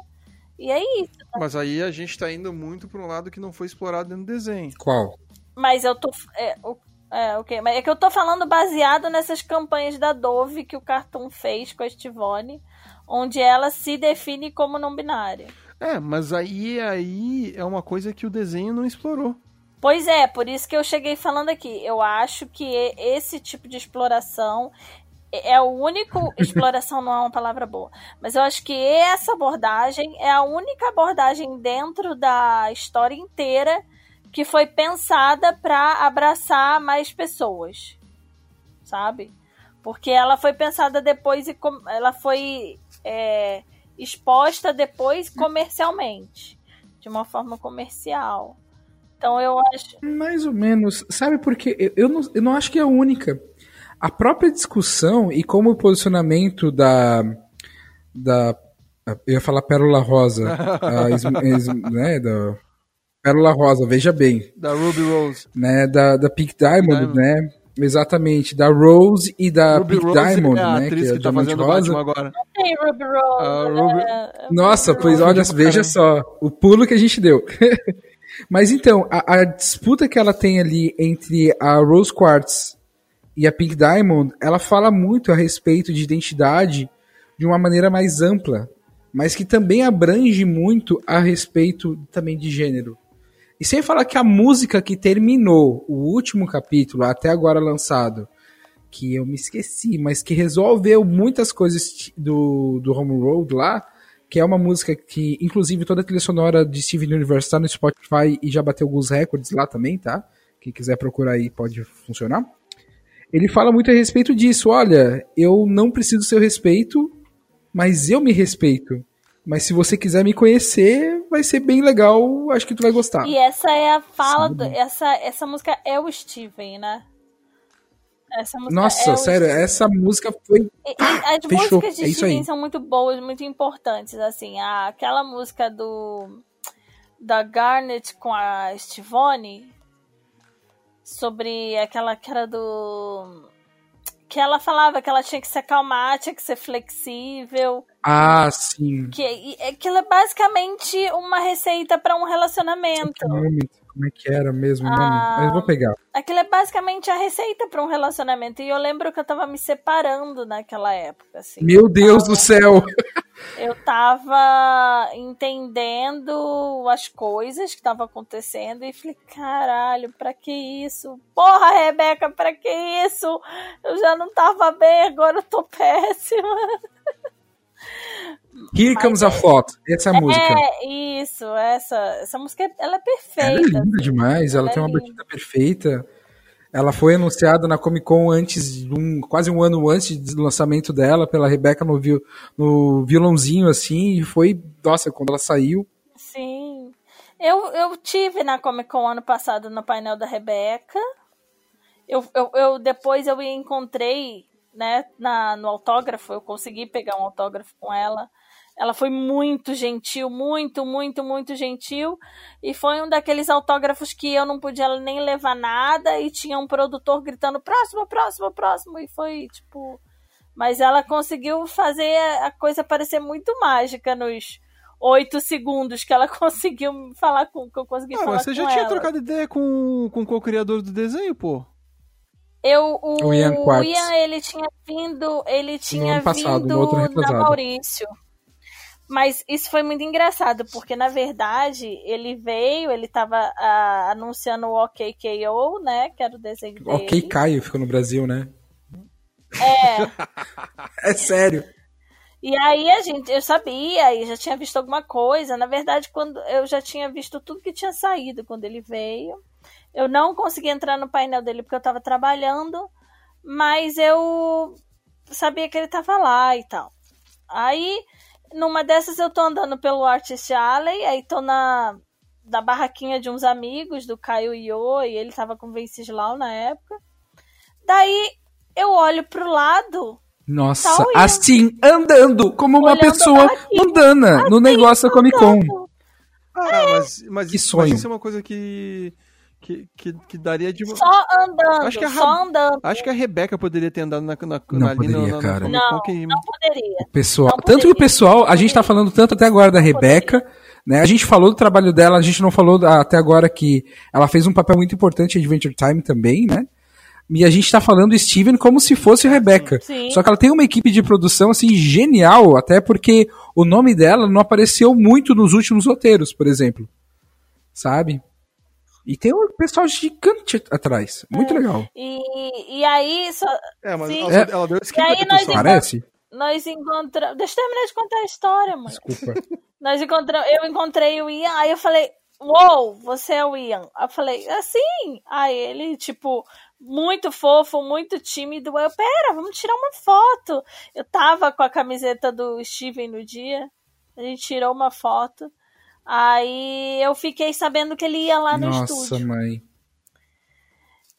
E é isso. Mas aí a gente tá indo muito pra um lado que não foi explorado dentro do desenho. Qual? Mas eu tô. É, o- é, ok. Mas é que eu tô falando baseado nessas campanhas da Dove que o Cartoon fez com a Stivone, onde ela se define como não binária. É, mas aí, aí é uma coisa que o desenho não explorou. Pois é, por isso que eu cheguei falando aqui. Eu acho que esse tipo de exploração é o único. Exploração não é uma palavra boa. Mas eu acho que essa abordagem é a única abordagem dentro da história inteira que foi pensada para abraçar mais pessoas. Sabe? Porque ela foi pensada depois e com- ela foi é, exposta depois comercialmente. De uma forma comercial. Então eu acho. Mais ou menos. Sabe por quê? Eu, não, eu não acho que é a única. A própria discussão e como o posicionamento da. da eu ia falar Pérola Rosa. a, né, da, Pérola Rosa, veja bem. Da Ruby Rose. Né, da, da Pink Diamond, Diamond. né? Exatamente, da Rose e da Ruby Pink Rose Diamond, é a né? atriz Que é que, a tá Diamante fazendo o Rosa. Batman agora. Tem Ruby Rose. Ruby- é, é Nossa, pois Ruby olha, veja só, o pulo que a gente deu. Mas então, a, a disputa que ela tem ali entre a Rose Quartz e a Pink Diamond, ela fala muito a respeito de identidade de uma maneira mais ampla, mas que também abrange muito a respeito também de gênero. E sem falar que a música que terminou o último capítulo, até agora lançado, que eu me esqueci, mas que resolveu muitas coisas do, do Home Road lá, que é uma música que, inclusive, toda a trilha sonora de Steven Universe tá no Spotify e já bateu alguns recordes lá também, tá? Quem quiser procurar aí pode funcionar. Ele fala muito a respeito disso. Olha, eu não preciso do seu respeito, mas eu me respeito. Mas se você quiser me conhecer, vai ser bem legal. Acho que tu vai gostar. E essa é a fala. Do, essa, essa música é o Steven, né? Essa música Nossa, é o sério, essa música foi. E- e as Fechou, músicas de é. Steven são muito boas, muito importantes, assim. A, aquela música do da Garnet com a Stivone sobre aquela que era do que ela falava que ela tinha que se acalmar, tinha que ser flexível, Ah, sim. que e- aquilo é basicamente uma receita para um relacionamento. Nome? Como é que era mesmo o nome? Ah. Mas vou pegar. Aquilo é basicamente a receita para um relacionamento. E eu lembro que eu tava me separando naquela época, assim. Meu Deus do céu! eu tava entendendo as coisas que estavam acontecendo e falei, caralho, pra que isso? Porra, Rebeca, pra que isso? Eu já não tava bem, agora eu tô péssima. Here Comes a é- Thought. Essa é a música. É, isso, essa, essa música, ela é Ela é perfeita. linda demais, ela Ela é tem uma linda. batida perfeita. Ela foi anunciada na Comic Con antes, de um, quase um ano antes do lançamento dela, pela Rebecca no, viol, no violãozinho, assim, e foi, nossa, quando ela saiu, Sim. Eu, eu tive na Comic Con ano passado no painel da Rebeca. Eu, eu, eu depois eu encontrei, né, na, no autógrafo, eu consegui pegar um autógrafo com ela. Ela foi muito gentil, muito, muito, muito gentil. E foi um daqueles autógrafos que eu não podia nem levar nada e tinha um produtor gritando próximo, próximo, próximo. E foi tipo. Mas ela conseguiu fazer a coisa parecer muito mágica nos oito segundos que ela conseguiu falar com que eu consegui Ah, falar você já com tinha ela. trocado ideia com, com o co-criador do desenho, pô. Eu, o, O Ian Quartz. Ian, ele tinha vindo, ele tinha ano passado, vindo no outro na retrasado. Maurício. Mas isso foi muito engraçado, porque na verdade ele veio, ele tava ah, anunciando o OKKO, né? Que era o desenho dele. ok, Caio ficou no Brasil, né? É. É sério. E aí a gente, eu sabia, e já tinha visto alguma coisa. Na verdade, quando eu já tinha visto tudo que tinha saído quando ele veio. Eu não consegui entrar no painel dele porque eu tava trabalhando, mas eu sabia que ele tava lá e tal. Aí, numa dessas eu tô andando pelo Artist Alley, aí tô na, na barraquinha de uns amigos do Caio Io, e ele tava com o Venceslau na época. Daí eu olho pro lado, Nossa, Tá assim, andando, como uma pessoa mundana, no negócio da Comic Con. Ah, mas, mas, Que mas sonho. isso é uma coisa que, que, que, que daria de... só andando, Acho que a só Ra- andando. Acho que a Rebeca poderia ter andado na, na, Não na, poderia, na, na, cara. na Comic Con Não, que- não poderia. O pessoal, Não tanto que o pessoal, a gente tá falando tanto até agora da Rebeca, né? A gente falou do trabalho dela, a gente não falou da- até agora que ela fez um papel muito importante em Adventure Time também, né? E a gente tá falando do Steven como se fosse a Rebeca. Sim. Só que ela tem uma equipe de produção assim genial, até porque o nome dela não apareceu muito nos últimos roteiros, por exemplo. Sabe? E tem um pessoal gigante atrás. Muito legal. E, e aí só, É, mas Sim. ela, É. ela deu esse E aí nós. Parece? nós encontramos. Deixa eu terminar de contar a história, mãe. Desculpa. Nós encontramos, eu encontrei o Ian, aí eu falei, uou, você é o Ian. Aí eu falei, assim. Aí ele, tipo, muito fofo, muito tímido. Eu, pera, vamos tirar uma foto. Eu tava com a camiseta do Steven no dia. A gente tirou uma foto. Aí eu fiquei sabendo que ele ia lá no Nossa, estúdio. mãe.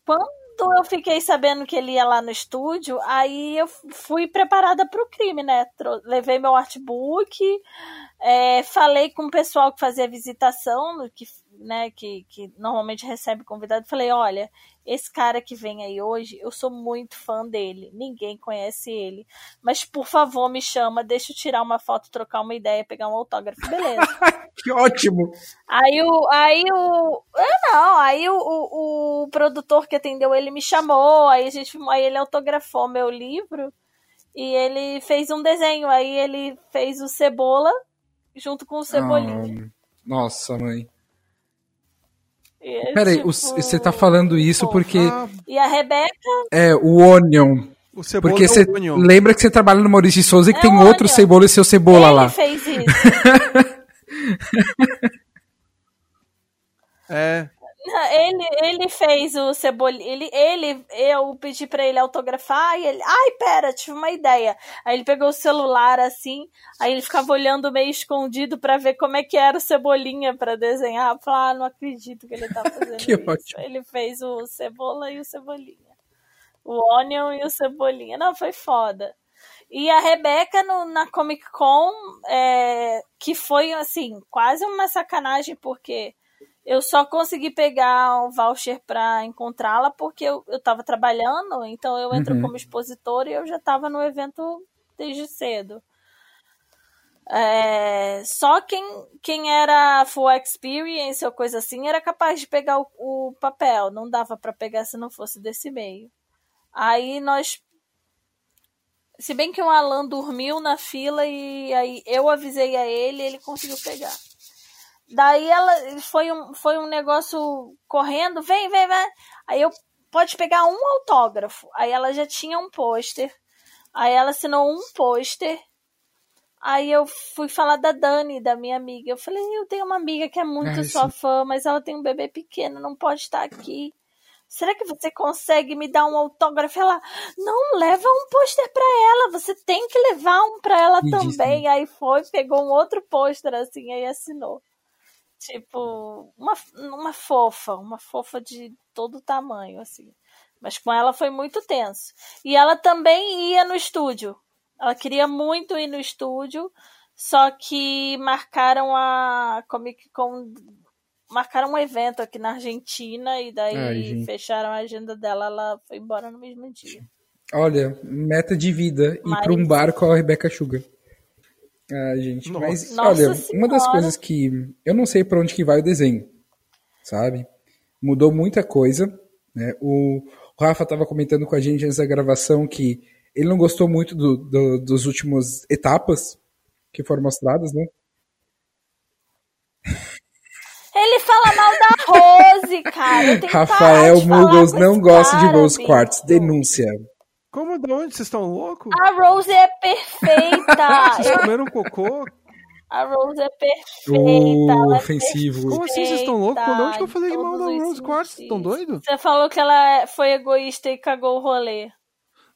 Quando eu fiquei sabendo que ele ia lá no estúdio, aí eu fui preparada para o crime, né? Levei meu artbook, é, falei com o pessoal que fazia visitação, que, né, que, que normalmente recebe convidado. Falei: olha, esse cara que vem aí hoje, eu sou muito fã dele, ninguém conhece ele. Mas por favor, me chama, deixa eu tirar uma foto, trocar uma ideia, pegar um autógrafo. Beleza. Que ótimo! Aí o. Aí o. Ah, não, aí o, o, o produtor que atendeu ele me chamou, aí a gente aí ele autografou meu livro e ele fez um desenho. Aí ele fez o cebola junto com o cebolinha. Ah, nossa, mãe. É, Peraí, tipo, você tá falando isso pô, porque E a Rebeca é o Onion. o cebola Porque é você o Onion. lembra que você trabalha no Maurício de Souza e que É tem outro Onion. cebola e seu cebola ele lá. fez isso. É. Ele, ele fez o cebolinha. Ele, ele, eu pedi pra ele autografar e ele. Ai, pera, tive uma ideia. Aí ele pegou o celular assim, aí ele ficava olhando meio escondido pra ver como é que era o cebolinha pra desenhar. Eu falei, ah, não acredito que ele tá fazendo Que isso. ótimo. Ele fez o cebola e o cebolinha. O Onion e o cebolinha. Não, foi foda. E a Rebeca no- na Comic Con, é, que foi assim, quase uma sacanagem, porque eu só consegui pegar o voucher pra encontrá-la porque eu, eu tava trabalhando, então eu entro Uhum. como expositora e eu já tava no evento desde cedo. É, só quem, quem era full experience ou coisa assim era capaz de pegar o, o papel, não dava pra pegar se não fosse desse meio. Aí nós se bem que o Alan dormiu na fila e aí eu avisei a ele, ele conseguiu pegar. Daí ela foi um, foi um negócio correndo, vem, vem, vem. Aí eu pode pegar um autógrafo. Aí ela já tinha um pôster. Aí ela assinou um pôster. Aí eu fui falar da Dani, da minha amiga. Eu falei, eu tenho uma amiga que é muito Ai, sua fã, mas ela tem um bebê pequeno, não pode estar aqui. Será que você consegue me dar um autógrafo? Ela, não, leva um pôster pra ela. Você tem que levar um pra ela Lindíssimo. também. Aí foi, pegou um outro pôster assim, aí assinou. Tipo, uma, uma fofa, uma fofa de todo tamanho, assim. Mas com ela foi muito tenso. E ela também ia no estúdio. Ela queria muito ir no estúdio, só que marcaram a Comic Con. Marcaram um evento aqui na Argentina e daí Ai, fecharam a agenda dela. Ela foi embora no mesmo dia. Olha, meta de vida, ir pra um bar com a Rebecca Sugar. Ah, gente, Nossa. mas Nossa olha, uma Senhora. das coisas que eu não sei pra onde que vai o desenho, sabe? Mudou muita coisa, né? O, o Rafa tava comentando com a gente antes da gravação que ele não gostou muito do, do- dos últimos etapas que foram mostradas, né? Ele fala mal da Rose, cara. Rafael com não gosta de Rose. Quartz, denúncia. Como, de onde? Vocês estão loucos? A Rose é perfeita. Vocês comeram cocô? A Rose é perfeita. Uh, ela é ofensivo. Como assim vocês estão loucos? perfeita Quando onde que eu falei em mal da Rose Quartz? Estão sentidos. doidos? Você falou que ela é- foi egoísta e cagou o rolê.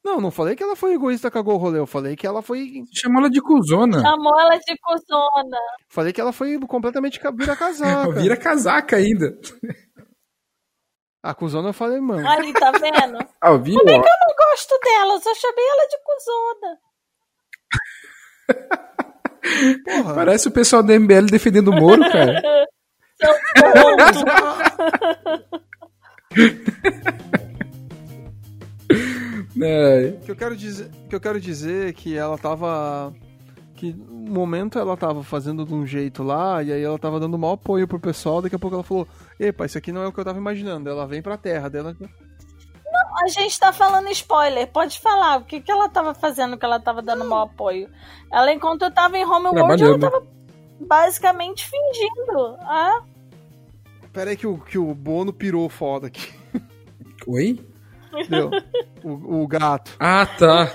Não, não falei que ela foi egoísta, cagou o rolê. Eu falei que ela foi. Chamou ela de cuzona. Chamou ela de cuzona. Falei que ela foi completamente vira casaca. Vira casaca ainda. A cuzona eu falei, mano. Ali, tá vendo? Ah, viu? Como é que eu não gosto dela? Eu só chamei ela de cuzona. Porra. Parece o pessoal da MBL defendendo o Moro, cara. É, O que eu quero dizer, o que eu quero dizer é que ela tava que no momento ela tava fazendo de um jeito lá e aí ela tava dando mau apoio pro pessoal, daqui a pouco ela falou: "Epa, isso aqui não é o que eu tava imaginando". Ela vem pra terra dela. A gente tá falando spoiler. Pode falar. O que, que ela tava fazendo que ela tava dando mau apoio? Ela, enquanto eu tava em Homeworld, ela tava basicamente fingindo. Ah, Pera aí que o que o Bono pirou foda aqui. Oi? Entendeu? o, o gato. Ah, tá.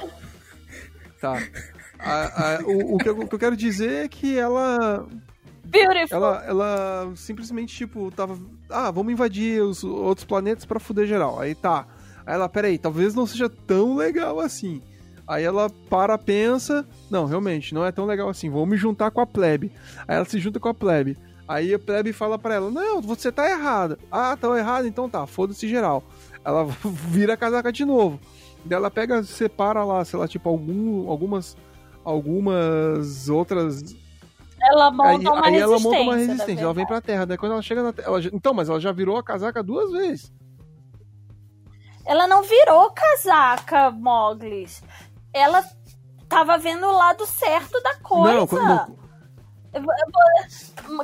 Tá. A- a- o, o que eu, o que eu quero dizer é que ela beautiful. Ela, ela simplesmente, tipo, tava. Ah, vamos invadir os outros planetas pra fuder geral. Aí tá. Aí ela, peraí, talvez não seja tão legal assim. Aí ela para, pensa. Não, realmente, não é tão legal assim. Vou me juntar com a plebe. Aí ela se junta com a plebe. Aí a plebe fala pra ela: Não, você tá errada. Ah, tá errado, então tá, foda-se geral. Ela vira a casaca de novo. Daí ela pega, separa lá, sei lá, tipo, algum, algumas. Algumas outras Ela Aí, monta uma aí ela monta uma resistência, ela vem pra terra. Daí quando ela chega na terra. ela Então, mas ela já virou a casaca duas vezes. Ela não virou casaca, Moglis. Ela tava vendo o lado certo da coisa. Não, quando,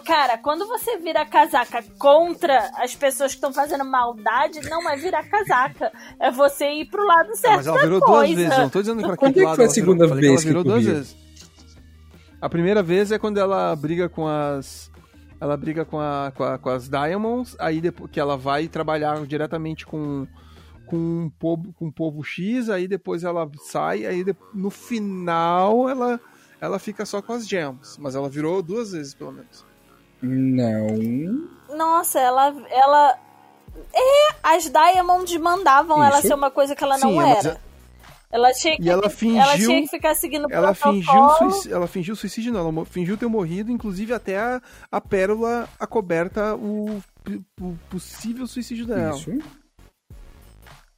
Cara, quando você vira casaca contra as pessoas que estão fazendo maldade, não é virar casaca. É você ir pro lado certo mas ela da virou coisa. duas vezes. Eu não tô dizendo pra Quando que é que lado foi a ela virou, segunda falei que ela vez virou duas vezes. A primeira vez é quando ela briga com as ela briga com, a, com, a- com as Diamonds, aí depois que ela vai trabalhar diretamente com com um povo, com um povo X, aí depois ela sai, aí de- no final ela ela fica só com as gems, mas ela virou duas vezes pelo menos. Não. Nossa, ela. ela... É, as Diamonds mandavam ela Isso. ser uma coisa que ela Sim, não era. Ela tinha que, E ela ela fingiu- tinha que ficar seguindo o Ela fingiu, suicídio, ela fingiu suicídio, não, ela fingiu ter morrido, inclusive até a, a pérola acoberta o, o possível suicídio dela. Isso.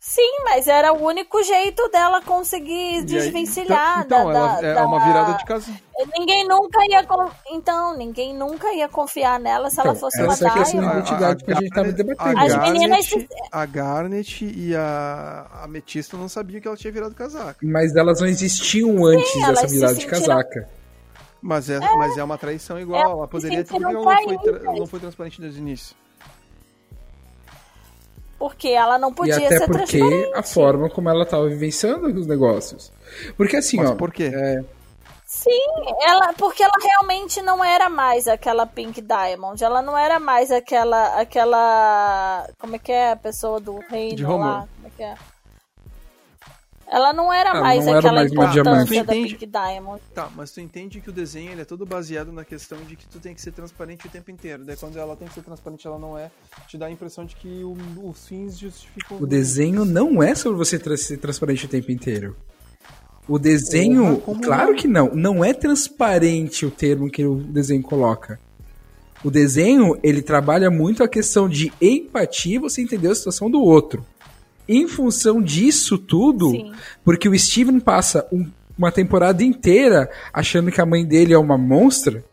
Sim, mas era o único jeito dela conseguir E aí- desvencilhar então, então, da, ela da- é da- uma virada de casa. Ninguém nunca ia. con- Então, ninguém nunca ia confiar nela se ela Então, fosse uma essa é a identidade que a gente tava Garnet- debatendo. A As meninas- a Garnet e a Ametista não sabiam que ela tinha virado casaca. Mas elas não existiam antes elas dessa se virada de sentiram- casaca. Mas é, mas é uma traição igual. Ela poderia ter ela não foi, tra- não foi transparente desde o início. Porque ela não E podia até ser porque transparente. a forma como ela tava vivenciando os negócios. Porque assim, Mas ó. por quê? é, Sim, ela, porque ela realmente não era mais aquela Pink Diamond. Ela não era mais aquela. aquela. Como é que é? A pessoa do reino De lá. Como é que é? Ela não era Ela mais não era aquela mais uma importância diamante. da? Pink Diamond. Tá, mas tu entende que o desenho ele é todo baseado na questão de que tu tem que ser transparente o tempo inteiro. Daí quando ela tem que ser transparente, ela não é. Te dá a impressão de que o- os fins justificam. o desenho não é sobre você tra- ser transparente o tempo inteiro. O desenho, claro não? que não. Não é transparente o termo que o desenho coloca. O desenho, ele trabalha muito a questão de empatia, você entender a situação do outro. Em função disso tudo, Sim. porque o Steven passa um- uma temporada inteira achando que a mãe dele é uma monstra,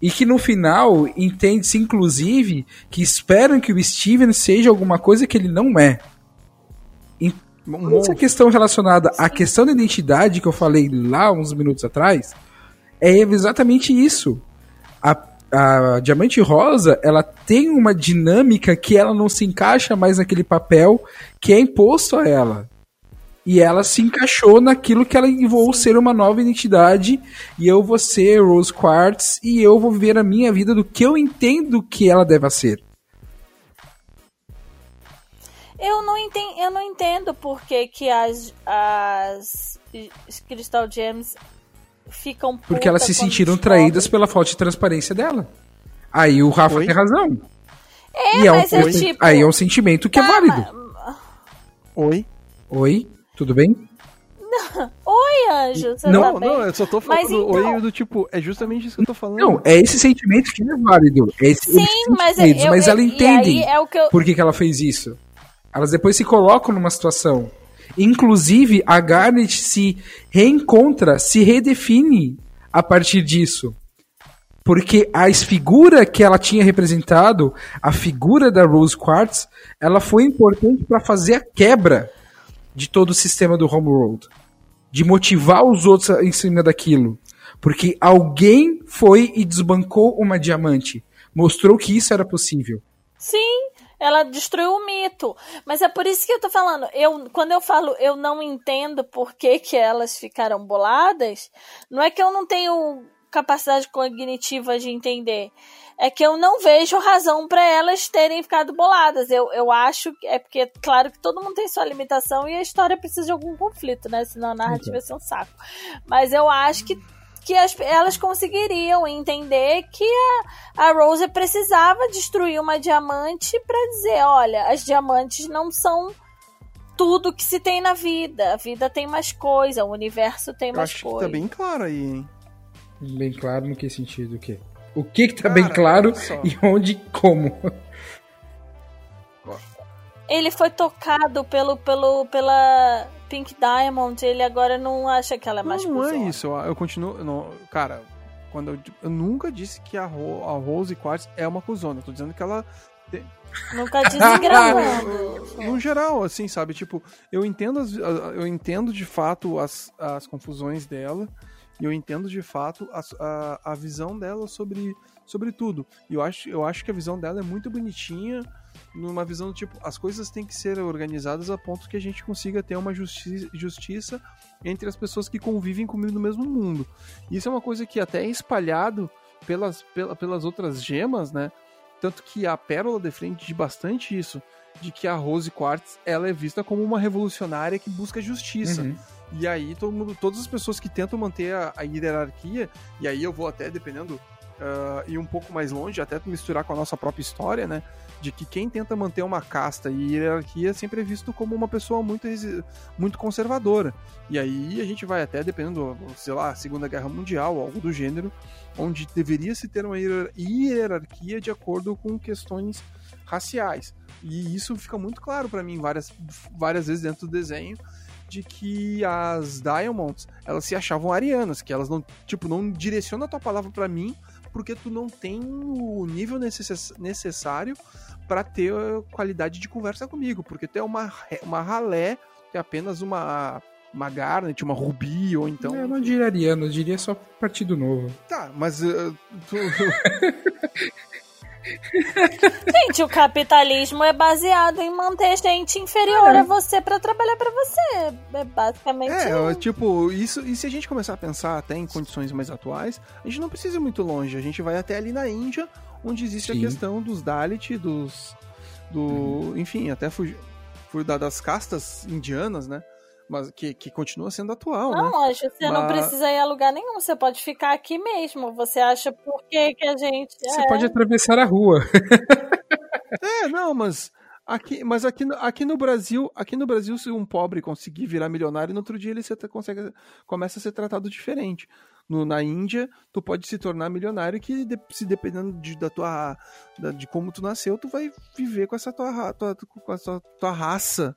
e que no final entende-se, inclusive, que esperam que o Steven seja alguma coisa que ele não é. Toda essa questão relacionada à questão da identidade que eu falei lá uns minutos atrás é exatamente isso. A, a Diamante Rosa, ela tem uma dinâmica que ela não se encaixa mais naquele papel que é imposto a ela. E ela se encaixou naquilo que ela vou ser uma nova identidade e eu vou ser Rose Quartz e eu vou viver a minha vida do que eu entendo que ela deve ser. Eu não entendo, eu não entendo por que, que as, as Crystal Gems ficam Porque elas se sentiram descobrem. traídas pela falta de transparência dela. Aí o Rafa Oi? tem razão. É, e é um, é tipo. aí é um sentimento que é tá, válido. mas- Oi? Oi, tudo bem? Oi, Anjo, você Não, tá Não, bem? não, eu só tô Mas falando então- oi do tipo, é justamente isso que eu tô falando. Não, é esse sentimento que é válido. É esse, Sim, mas eu- mas eu- ela entende é o que eu- por que, que ela fez isso. Elas depois se colocam numa situação. Inclusive, a Garnet se reencontra, se redefine a partir disso. Porque a figura que ela tinha representado, a figura da Rose Quartz, ela foi importante para fazer a quebra de todo o sistema do Homeworld. De motivar os outros em cima daquilo. Porque alguém foi e desbancou uma diamante. Mostrou que isso era possível. Sim, ela destruiu o mito. Mas é por isso que eu tô falando. Eu, quando eu falo eu não entendo por que, que elas ficaram boladas, não é que eu não tenho capacidade cognitiva de entender. É que eu não vejo razão para elas terem ficado boladas. Eu, eu acho que é porque, claro que todo mundo tem sua limitação e a história precisa de algum conflito, né? Senão a narrativa ia ser um saco. Mas eu acho que que as- elas conseguiriam entender que a, a Rose precisava destruir uma diamante para dizer, olha, as diamantes não são tudo que se tem na vida. A vida tem mais coisa, o universo tem eu mais acho que coisa. tá bem claro aí, hein? Bem claro no que sentido o quê? O que que tá Cara, bem claro e onde e como? Ele foi tocado pelo, pelo, pela Pink Diamond, ele agora não acha que ela é mais não é cuzona. isso, eu, eu continuo. não, cara, quando eu, eu nunca disse que a, Ro, a Rose Quartz é uma cuzona. Eu tô dizendo que ela. Nunca desengravando. No geral, assim, sabe? Tipo, eu entendo, as, a- eu entendo de fato as, as confusões dela. E eu entendo de fato as- a, a visão dela sobre, sobre tudo. E eu acho, eu acho que a visão dela é muito bonitinha. Numa visão do tipo, as coisas têm que ser organizadas a ponto que a gente consiga ter uma justi justiça entre as pessoas que convivem comigo no mesmo mundo. Isso é uma coisa que até é espalhado pelas, pela- pelas outras gemas, né? Tanto que a Pérola defende bastante isso, de que a Rose Quartz ela é vista como uma revolucionária que busca justiça. Uhum. E aí todo mundo, todas as pessoas que tentam manter a, a hierarquia, e aí eu vou até, dependendo, ah, ir um pouco mais longe, até misturar com a nossa própria história, né? De que quem tenta manter uma casta e hierarquia sempre é visto como uma pessoa muito, muito conservadora. E aí a gente vai até, dependendo, sei lá, Segunda Guerra Mundial, algo do gênero, onde deveria se ter uma hierar- hierarquia de acordo com questões raciais. E isso fica muito claro pra mim várias, várias vezes dentro do desenho de que as Diamonds, elas se achavam arianas, que elas não, tipo, não direcionam a tua palavra pra mim porque tu não tem o nível necess- necessário pra ter qualidade de conversa comigo, porque tu é uma, uma ralé, tu é apenas uma uma Garnet, uma Ruby, ou então... eu não diria ariano, eu diria só partido novo. Tá, mas eh, tu, Gente, o capitalismo é baseado em manter gente inferior a você pra trabalhar pra você. É basicamente É, isso. é, tipo, isso, e se a gente começar a pensar até em condições mais atuais, a gente não precisa ir muito longe, a gente vai até ali na Índia, onde existe Sim. a questão dos Dalit, dos. do. enfim, até fugir da- das castas indianas, né? Mas que, que continua sendo atual, né? Não, acho que você não Mas- precisa ir a lugar nenhum. Você pode ficar aqui mesmo. Você acha por que, que a gente. Você é. pode atravessar a rua. É, não, mas. Aqui, mas aqui, no- aqui no Brasil, aqui no Brasil, se um pobre conseguir virar milionário, no outro dia ele se, consegue, começa a ser tratado diferente. No, na Índia, tu pode se tornar milionário que, de- se dependendo de, da tua, da- de como tu nasceu, tu vai viver com essa tua, tua, com essa tua raça.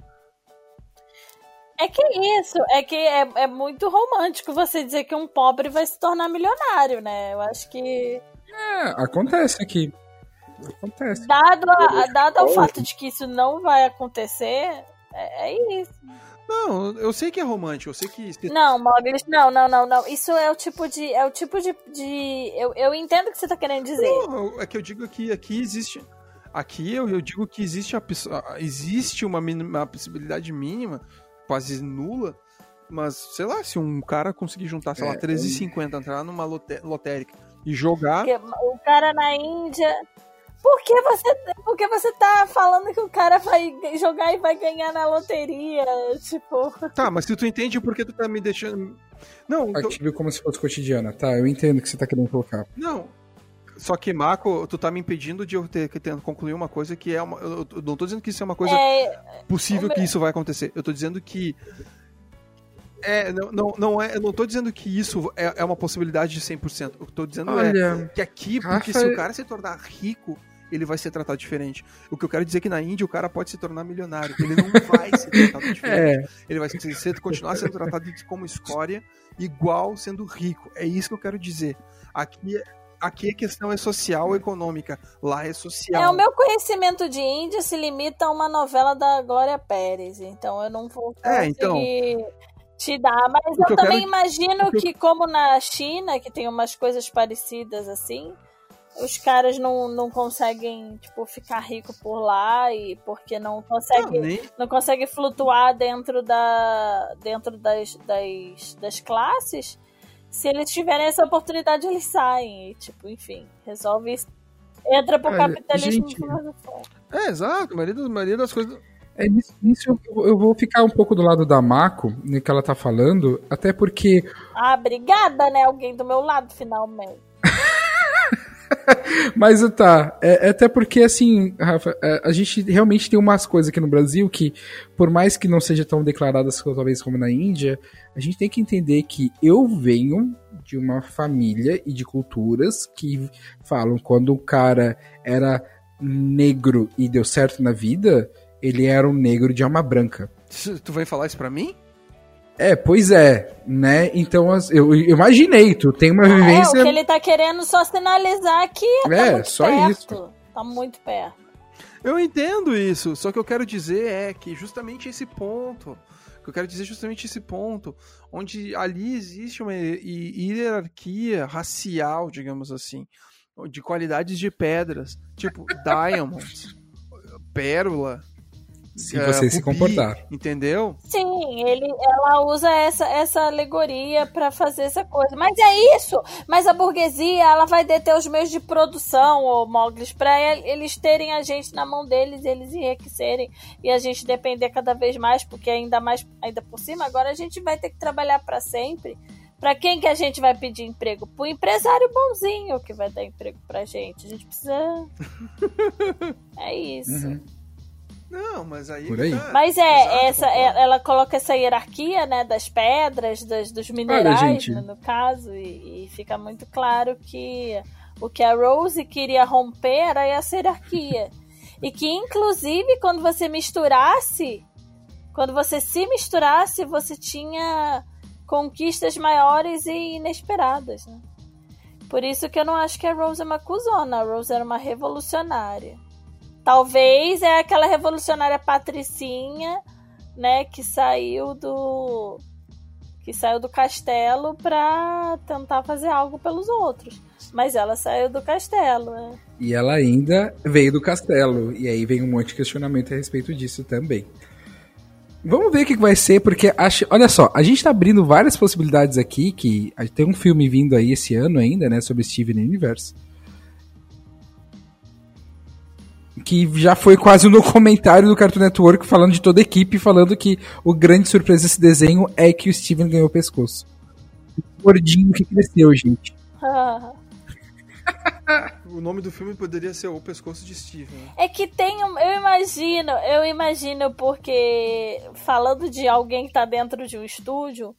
É que isso, é que é, é muito romântico você dizer que um pobre vai se tornar milionário, né? Eu acho que. É, acontece aqui. Acontece. Dado, a- dado ao fato de que isso não vai acontecer, é, é isso. Não, eu sei que é romântico, eu sei que. Não, Moglis, não, não, não, não. Isso é o tipo de. É o tipo de. de eu, eu entendo o que você tá querendo dizer. Não, é que eu digo que aqui existe. Aqui eu, eu digo que existe, a- existe uma, mínima- uma possibilidade mínima, quase nula, mas sei lá, se um cara conseguir juntar, sei lá, É, 13,50, entrar numa lote- lotérica e jogar. Porque o cara na Índia. Por que você, por que você tá falando que o cara vai jogar e vai ganhar na loteria? Tipo. Tá, mas se tu entende por que tu tá me deixando. Não, então- Ative como se fosse cotidiana. Tá, eu entendo o que você tá querendo colocar. não. Só que, Marco, tu tá me impedindo de eu ter que ter- concluir uma coisa que é uma. Eu, eu não tô dizendo que isso é uma coisa É, possível meu- que isso vai acontecer. Eu tô dizendo que. É, não, não, não é, eu não tô dizendo que isso é, é uma possibilidade de 100%. O que eu tô dizendo é Olha, que aqui, porque Rafa, se o cara se tornar rico, ele vai ser tratado diferente. O que eu quero dizer é que na Índia o cara pode se tornar milionário. Ele não vai ser tratado diferente. é, Ele vai ser, ser- continuar sendo tratado como escória, igual sendo rico. É isso que eu quero dizer. Aqui, aqui a questão é social econômica. Lá é social. é, o meu conhecimento de Índia se limita a uma novela da Glória Pérez. Então eu não vou É, conseguir então. te dar. Mas eu, eu também quero- imagino eu- que, como na China, que tem umas coisas parecidas assim. Os caras não, não conseguem, tipo, ficar rico por lá e porque não Não, consegue nem, não consegue flutuar dentro da dentro das, das, das classes se eles tiverem essa oportunidade eles saem e, tipo enfim resolve isso. entra pro Olha, capitalismo gente, é, exato. A maioria, das- a maioria das coisas. é nisso, nisso eu, eu vou ficar um pouco do lado da Mako, no que ela tá falando, até porque ah obrigada né alguém do meu lado finalmente Mas tá, é, é até porque assim, Rafa, é, a gente realmente tem umas coisas aqui no Brasil que, por mais que não seja tão declaradas talvez como na Índia, a gente tem que entender que eu venho de uma família e de culturas que falam quando o cara era negro e deu certo na vida, ele era um negro de alma branca. Tu vai falar isso pra mim? É, pois é, né? Então eu, eu imaginei, tu tem uma é o vivência. que ele tá querendo só sinalizar que tá É, muito só perto isso. tá muito perto Eu entendo isso, só que eu quero dizer é que justamente esse ponto, o que eu quero dizer é justamente esse ponto, onde ali existe uma hi- hierarquia racial, digamos assim, de qualidades de pedras, tipo diamonds, pérola, Se é, você se comportar. Entendeu? Sim, ele, ela usa essa, essa alegoria pra fazer essa coisa. Mas é isso! Mas a burguesia, ela vai deter os meios de produção, ô Moglis, pra el- eles terem a gente na mão deles, eles enriquecerem e a gente depender cada vez mais, porque ainda mais, ainda por cima, agora a gente vai ter que trabalhar pra sempre. Pra quem que a gente vai pedir emprego? Pro empresário bonzinho que vai dar emprego pra gente. A gente precisa. é isso. Uhum. Não, mas aí. Por aí. tá. Mas é, Exato, essa, concordo. é- ela coloca essa hierarquia, né, das pedras, das, dos minerais, gente. né, no caso, e, e fica muito claro que o que a Rose queria romper era essa hierarquia. e que, inclusive, quando você misturasse, quando você se misturasse, você tinha conquistas maiores e inesperadas, né? Por isso que eu não acho que a Rose é uma cuzona, a Rose era uma revolucionária. Talvez é aquela revolucionária patricinha, né, que saiu do que saiu do castelo pra tentar fazer algo pelos outros. Mas ela saiu do castelo, né? E ela ainda veio do castelo. E aí vem um monte de questionamento a respeito disso também. Vamos ver o que vai ser, porque acho, olha só, a gente tá abrindo várias possibilidades aqui, que tem um filme vindo aí esse ano ainda, né, sobre Steven Universe. Que já foi quase um documentário do Cartoon Network falando de toda a equipe, falando que o grande surpresa desse desenho é que o Steven ganhou o pescoço. O gordinho que cresceu, gente. O nome do filme poderia ser O Pescoço de Steven. É que tem um. Eu imagino, eu imagino porque falando de alguém que tá dentro de um estúdio,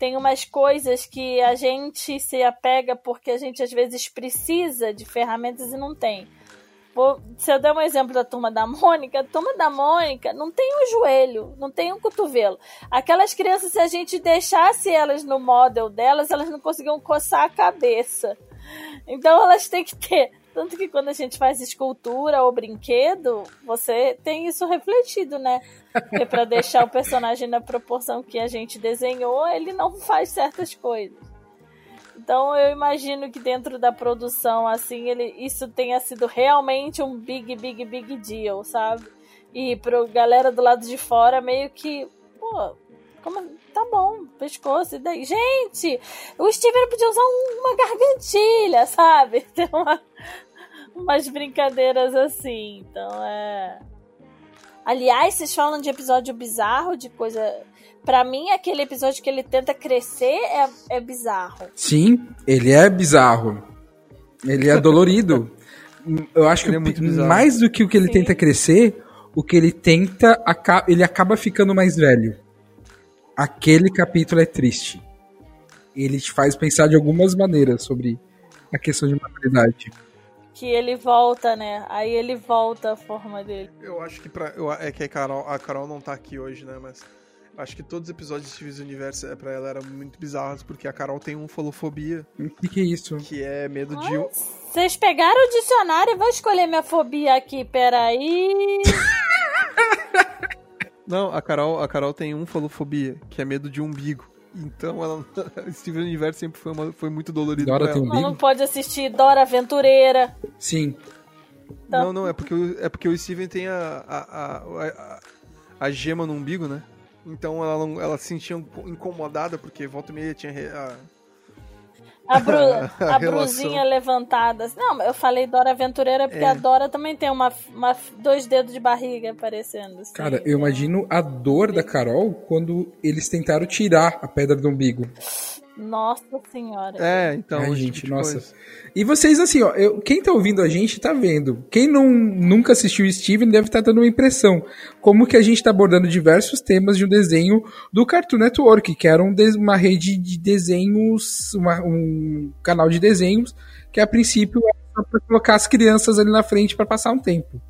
tem umas coisas que a gente se apega porque a gente às vezes precisa de ferramentas e não tem. Se eu der um exemplo da turma da Mônica, a turma da Mônica não tem um joelho, não tem um cotovelo. Aquelas crianças, se a gente deixasse elas no model delas, elas não conseguiam coçar a cabeça. Então elas têm que ter. Tanto que quando a gente faz escultura ou brinquedo, você tem isso refletido, né? Porque pra deixar o personagem na proporção que a gente desenhou, ele não faz certas coisas. Então eu imagino que dentro da produção, assim, ele, isso tenha sido realmente um big, big, big deal, sabe? E pro galera do lado de fora, meio que, pô, como, tá bom, pescoço, e daí? Gente, o Steven podia usar um- uma gargantilha, sabe? Tem uma, umas brincadeiras assim, então é... Aliás, vocês falam de episódio bizarro, de coisa... Pra mim, aquele episódio que ele tenta crescer é, é bizarro. Sim, ele é bizarro. Ele é dolorido. Eu acho que Ele é pi- bizarro. mais do que o que ele Sim. tenta crescer, o que ele tenta, ele acaba ficando mais velho. Aquele capítulo é triste. Ele te faz pensar de algumas maneiras sobre a questão de maturidade. Que ele volta, né? Aí ele volta a forma dele. Eu acho que pra. Eu, é que a Carol, a Carol não tá aqui hoje, né? Mas. Acho que todos os episódios de Steven's Universe é, pra ela eram muito bizarros, porque a Carol tem um folofobia, O que, que é isso? que é medo de. um- Vocês pegaram o dicionário e vou escolher minha fobia aqui, peraí. Não, a Carol, a Carol tem um folofobia, que é medo de umbigo. Então ela. Steven Universe sempre foi, uma- foi muito dolorido Dora pra tem ela. um Ela não pode assistir Dora Aventureira. Sim. Não, não, é porque, o- é porque o Steven tem a, a, a, a, a gema no umbigo, né? Então ela, não, ela se sentia um incomodada, porque volta e meia tinha. a- A, bru, A a relação. brusinha levantada. Não, eu falei Dora Aventureira porque É. a Dora também tem uma, uma- dois dedos de barriga aparecendo. assim. Cara, eu imagino a dor da Carol quando eles tentaram tirar a pedra do umbigo. Nossa senhora. É, então. Ai, gente, tipo de nossa. coisa. E vocês, assim, ó, eu- quem tá ouvindo a gente tá vendo. Quem não, nunca assistiu Steven deve estar dando uma impressão. Como que a gente tá abordando diversos temas de um desenho do Cartoon Network, que era um des- uma rede de desenhos, uma- um canal de desenhos, que a princípio era só pra colocar as crianças ali na frente pra passar um tempo.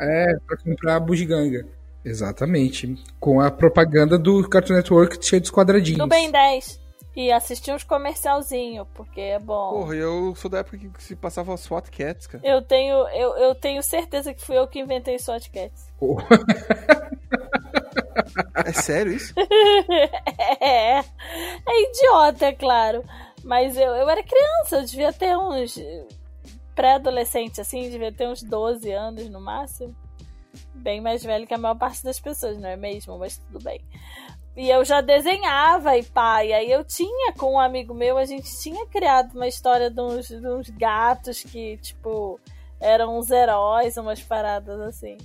É, pra comprar bugiganga. Exatamente. Com a propaganda do Cartoon Network cheio dos quadradinhos. Do Ben 10. E assistir uns comercialzinhos, porque é bom. Porra, eu sou da época que se passava as SWAT Cats, cara. Eu tenho, eu, eu tenho certeza que fui eu que inventei SWAT Cats. É sério isso? é, é idiota, é claro. Mas eu, eu era criança, eu devia ter uns pré-adolescente, assim, devia ter uns 12 anos no máximo. bem mais velho que a maior parte das pessoas, não é mesmo? Mas tudo bem. E eu já desenhava e pá, e aí eu tinha com um amigo meu, a gente tinha criado uma história de uns, de uns gatos que, tipo, eram uns heróis, umas paradas assim.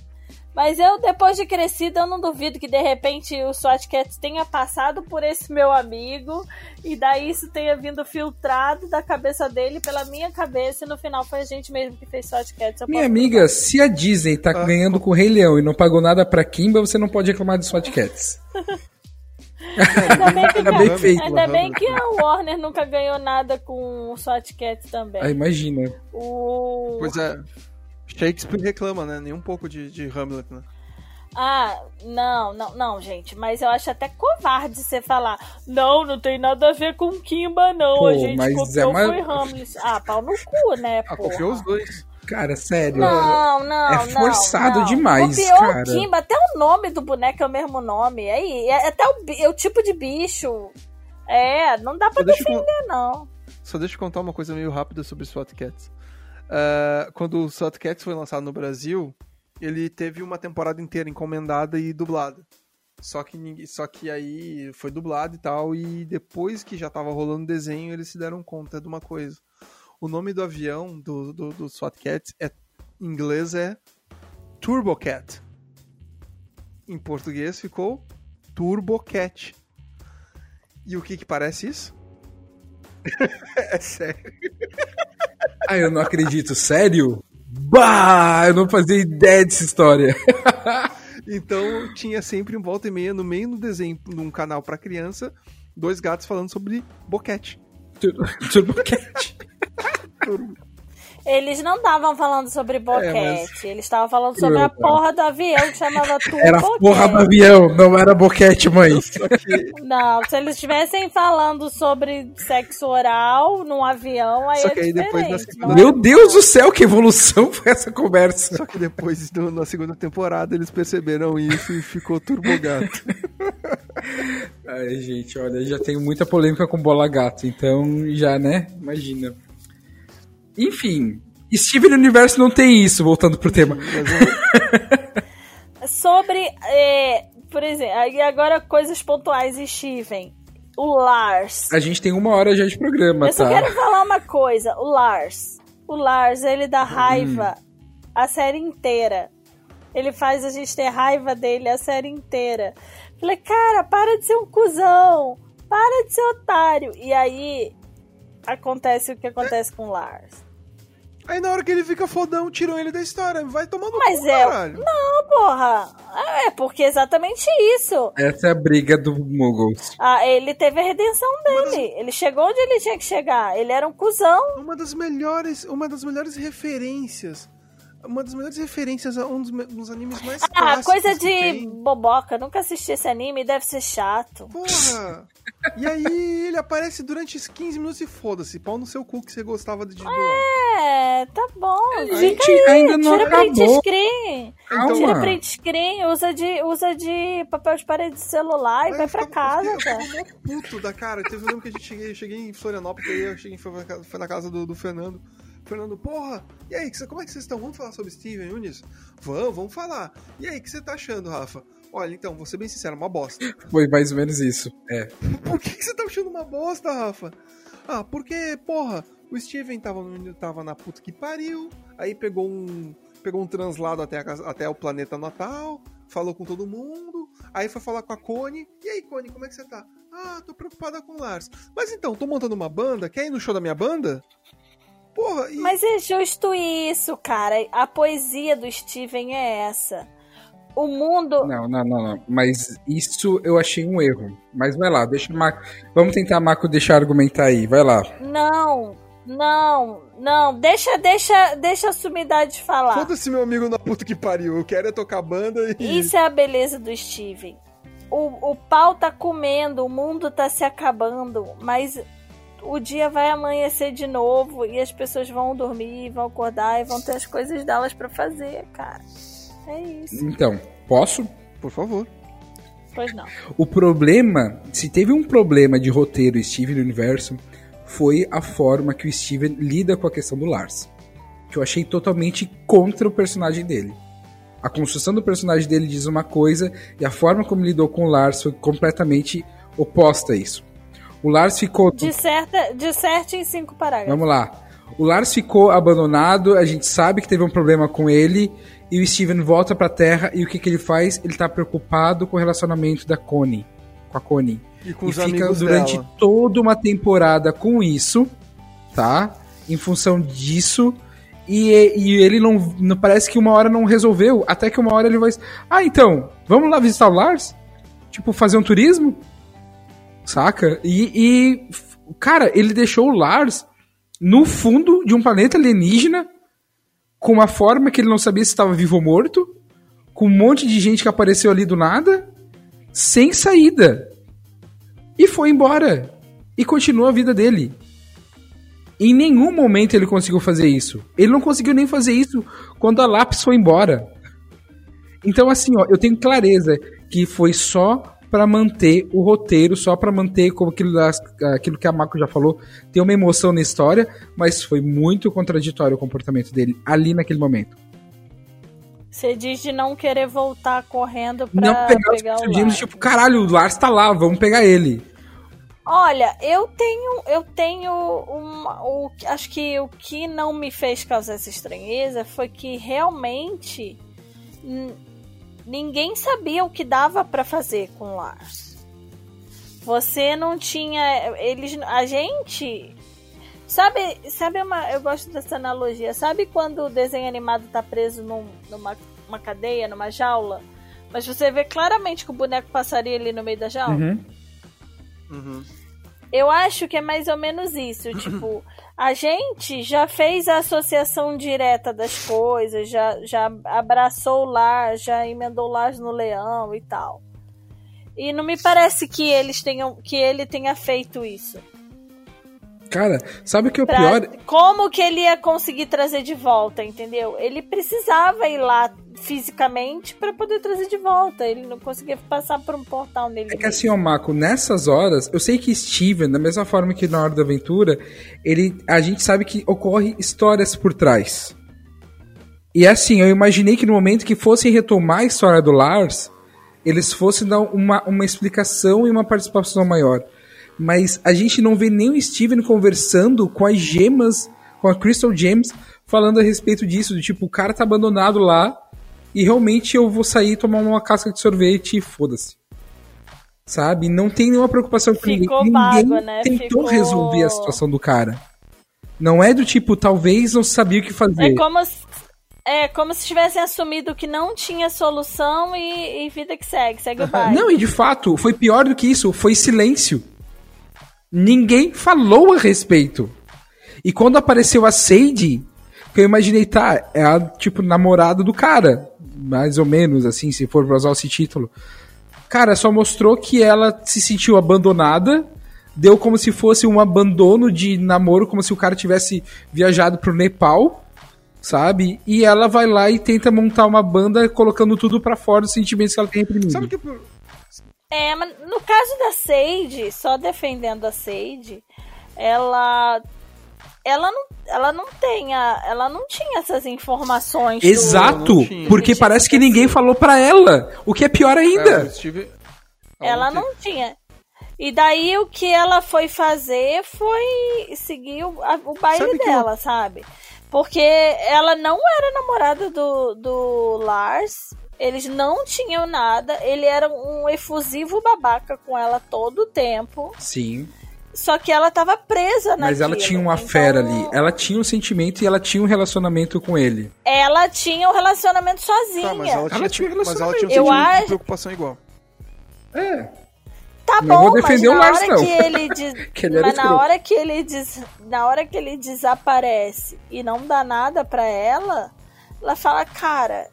Mas eu, depois de crescida, eu não duvido que de repente o SWAT Cats tenha passado por esse meu amigo e daí isso tenha vindo filtrado da cabeça dele pela minha cabeça e no final foi a gente mesmo que fez SWAT Cats. Eu Minha amiga, se a Disney tá Ah. ganhando com o Rei Leão e não pagou nada pra Kimba, você não pode reclamar de SWAT Cats. Ainda bem que, Ainda bem feito. ainda bem que a Warner nunca ganhou nada com o SWAT também. Ah, imagina. O... Pois é. Shakespeare reclama, né? Nem um pouco de, de Hamlet, né? Ah, não, não, não, gente. Mas eu acho até covarde você falar. Não, não tem nada a ver com Kimba, não. Pô, a gente mas copiou é uma- foi Hamlet. Ah, pau no cu, né, Ah, pô. confiou os dois. Cara, sério. Não, não, É não, forçado não. demais, Copiou cara. o Kimba, até o nome do boneco é o mesmo nome. Aí, é até o, é o tipo de bicho. É, não dá pra Só deixa, eu, defender, não. só deixa eu contar uma coisa meio rápida sobre SWAT Cats. Ah, quando o SWAT Cats foi lançado no Brasil, ele teve uma temporada inteira encomendada e dublada. Só que, ninguém, só que aí foi dublado e tal, e depois que já tava rolando o desenho, eles se deram conta de uma coisa. O nome do avião do, do, do SWAT Cats é, em inglês é Turbo Cat. Em português ficou Turbo Cat. E o que que parece isso? é sério. Ah, eu não acredito. Sério? Bah, eu não fazia ideia dessa história. Então tinha sempre um volta e meia no meio do desenho, num canal pra criança, dois gatos falando sobre boquete. Turbo Cat. Eles não estavam falando sobre boquete. mas- Eles estavam falando sobre a Não, porra do avião que chamava Turbo Era a porra do avião, não era boquete, mãe. Que, Não, se eles estivessem falando sobre sexo oral num avião, aí Só é que aí depois na segunda- é? Meu Deus do céu, que evolução foi essa conversa. só que depois, do- na segunda temporada, eles perceberam isso e ficou turbogato. Ai, gente, olha, já tenho muita polêmica com bola gato, então já, né? Imagina. Enfim, Steven Universo não tem isso, voltando pro tema. Eu- Sobre, é, por exemplo, e agora coisas pontuais, Steven. O Lars. A gente tem uma hora já de programa, Eu só tá? quero falar uma coisa. O Lars. O Lars, ele dá raiva Hum. a série inteira. Ele faz a gente ter raiva dele a série inteira. Falei, cara, para de ser um cuzão. Para de ser otário. E aí acontece o que acontece com o Lars. Aí na hora que ele fica fodão, tiram ele da história. Vai tomando Mas cu, é- caralho. Não, porra. É porque é exatamente isso. Essa é a briga do Muggles. Ah, ele teve a redenção dele. Ele chegou onde ele tinha que chegar. Ele era um cuzão. Uma das melhores, uma das melhores referências. Uma das melhores referências a um dos, me- dos animes mais Ah, clássicos coisa que de tem. boboca. Nunca assisti esse anime, deve ser chato. Porra! E aí ele aparece durante os 15 minutos e foda-se. Pau no seu cu que você gostava de dublagem. É, tá bom. Fica gente aí, ainda não tira print acabou. screen. Calma. Tira print screen, usa de, usa de papel de parede de celular e Aí vai eu pra ficava- casa, eu cara. mó puto da cara. Teve um ano que a gente cheguei, eu cheguei em Florianópolis, aí eu cheguei, foi, na casa- foi na casa do, do Fernando. Fernando, porra, e aí, como é que vocês estão? Vamos falar sobre Steven Nunes? Vamos, vamos falar. E aí, o que você tá achando, Rafa? Olha, então, vou ser bem sincero, uma bosta. Foi mais ou menos isso. É. Por que, que você tá achando uma bosta, Rafa? Ah, porque, porra, o Steven tava, no- tava na puta que pariu, aí pegou um. Pegou um translado até, a casa- até o planeta natal, falou com todo mundo, aí foi falar com a Cone. E aí, Cone, como é que você tá? Ah, tô preocupada com o Lars. Mas então, tô montando uma banda, quer ir no show da minha banda? Porra, e. Mas é justo isso, cara. A poesia do Steven é essa. O mundo. Não, não, não, não. Mas isso eu achei um erro. Mas vai lá, deixa o Marco. Vamos tentar, Marco, deixar argumentar aí. Vai lá. Não, não, não. Deixa, deixa, deixa a sumidade falar. Foda-se, meu amigo na puta que pariu. Eu quero é tocar banda e. Isso é a beleza do Steven. O, o pau tá comendo, o mundo tá se acabando, mas o dia vai amanhecer de novo e as pessoas vão dormir, vão acordar e vão ter as coisas delas pra fazer, cara. É isso. Então, posso? Por favor. Pois não. O problema, se teve um problema de roteiro Steven Universo, foi a forma que o Steven lida com a questão do Lars. Que eu achei totalmente contra o personagem dele. A construção do personagem dele diz uma coisa e a forma como lidou com o Lars foi completamente oposta a isso. O Lars ficou. Disserta, disserte em cinco parágrafos. Vamos lá. O Lars ficou abandonado, a gente sabe que teve um problema com ele, e o Steven volta pra Terra, e o que, que ele faz? Ele tá preocupado com o relacionamento da Connie. Com a Connie. E com e os fica durante dela. toda uma temporada com isso, tá? Em função disso. E, e ele não, não. Parece que uma hora não resolveu. Até que uma hora ele vai. Ah, então, vamos lá visitar o Lars? Tipo, fazer um turismo? Saca? E, e, Cara, ele deixou o Lars no fundo de um planeta alienígena. Com uma forma que ele não sabia se estava vivo ou morto. Com um monte de gente que apareceu ali do nada. Sem saída e foi embora. E continuou a vida dele. Em nenhum momento ele conseguiu fazer isso. Ele não conseguiu nem fazer isso quando a Lápis foi embora. Então, assim, ó, eu tenho clareza que foi só pra manter o roteiro, só pra manter como aquilo, das- aquilo que a Mako já falou, ter uma emoção na história, mas foi muito contraditório o comportamento dele ali naquele momento. Você diz de não querer voltar correndo pra não pegar, pegar, os o Lars. tipo, caralho, o Lars tá lá, vamos pegar ele. Olha, eu tenho, eu tenho uma, o, acho que o que não me fez causar essa estranheza foi que realmente n- ninguém sabia o que dava pra fazer com o Lars. Você não tinha, eles, a gente, sabe, sabe uma, eu gosto dessa analogia. Sabe quando o desenho animado tá preso num- numa uma cadeia, numa jaula, mas você vê claramente que o boneco passaria ali no meio da jaula? Uhum. Uhum. Eu acho que é mais ou menos isso. Tipo, a gente já fez a associação direta das coisas, já, já abraçou lar, já emendou lar no leão e tal. E não me parece que eles tenham, que ele tenha feito isso. Cara, sabe o que é o pior? Como que ele ia conseguir trazer de volta, entendeu? Ele precisava ir lá fisicamente pra poder trazer de volta. Ele não conseguia passar por um portal nele. É que assim, ó, Mako, nessas horas, eu sei que Steven, da mesma forma que na hora da aventura, ele, a gente sabe que ocorre histórias por trás. E assim, eu imaginei que no momento que fossem retomar a história do Lars, eles fossem dar uma, uma explicação e uma participação maior. Mas a gente não vê nem o Steven conversando com as gemas, com a Crystal Gems, falando a respeito disso, do tipo, o cara tá abandonado lá e realmente eu vou sair tomar uma casca de sorvete e foda-se. Sabe? Não tem nenhuma preocupação com ninguém. vago, Ninguém né? tentou Ficou- resolver a situação do cara. Não é do tipo, talvez não sabia o que fazer. É como se, é como se tivessem assumido que não tinha solução e, e vida que segue, segue o baile. Não, e de fato, foi pior do que isso, foi silêncio. Ninguém falou a respeito. E quando apareceu a Sadie, que eu imaginei, tá, é a, tipo, namorada do cara. Mais ou menos, assim, se for pra usar esse título. Cara, só mostrou que ela se sentiu abandonada, deu como se fosse um abandono de namoro, como se o cara tivesse viajado pro Nepal, sabe? E ela vai lá e tenta montar uma banda colocando tudo pra fora os sentimentos que ela tem reprimido. Sabe que. É, mas no caso da Sage, só defendendo a Sage, ela ela não, ela não tem a, ela não tinha essas informações. do- Exato, tinha. porque parece que ninguém falou pra ela, o que é pior É, ainda. o Steve- Ela não tinha. E daí o que ela foi fazer foi seguir o, a- o baile Sabe dela, sabe? Porque ela não era namorada do, do Lars. Eles não tinham nada. Ele era um efusivo babaca com ela todo o tempo. Sim, Só que ela tava presa mas ela tinha uma Então, fera ali. Ela tinha um sentimento e ela tinha um relacionamento com ele. Ela tinha um relacionamento sozinha. Tá, mas ela tinha, Ela tinha um mas ela tinha um Eu sentimento acho- de preocupação igual. É. Tá Não bom, vou defender mas o na Lars, hora não. que ele des... Que ele era mas na hora que ele des... na hora que ele desaparece e não dá nada pra ela, ela fala, cara,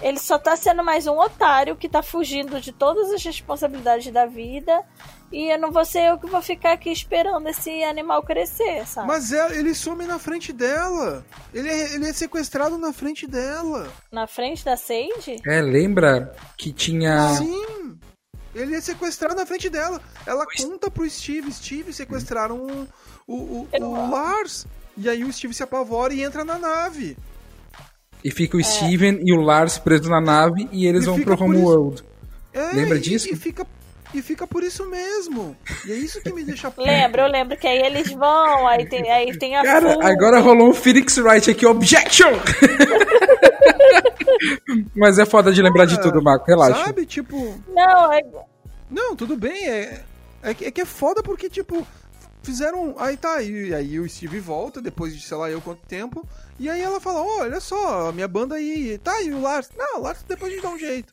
ele só tá sendo mais um otário que tá fugindo de todas as responsabilidades da vida e eu não vou ser eu que vou ficar aqui esperando esse animal crescer, sabe? Mas é, ele some na frente dela. Ele é, ele é sequestrado na frente dela. Na frente da Sage? É, lembra que tinha. Sim. Ele é sequestrado na frente dela. Ela conta pro Steve. Steve sequestraram o, o, o, o Lars. E aí o Steve se apavora e entra na nave. E fica o Steven e o Lars presos na nave e eles E vão pro por isso- Homeworld. É, Lembra e- disso? E fica, e fica por isso mesmo. E é isso que me deixa puto. Lembro, eu lembro que aí eles vão, aí tem, aí tem a Cara, fuga. agora rolou um Phoenix Wright aqui, objection! Mas é foda de lembrar de tudo, Marco, relaxa. Sabe, tipo... Não, é, Não, tudo bem, é, é, que- é que é foda porque, tipo, fizeram. Aí tá, e aí o Steve volta depois de sei lá eu quanto tempo. E aí ela fala: "Ó, olha só, a minha banda aí. Tá, e o Lars? Não, o Lars depois a gente dá um jeito.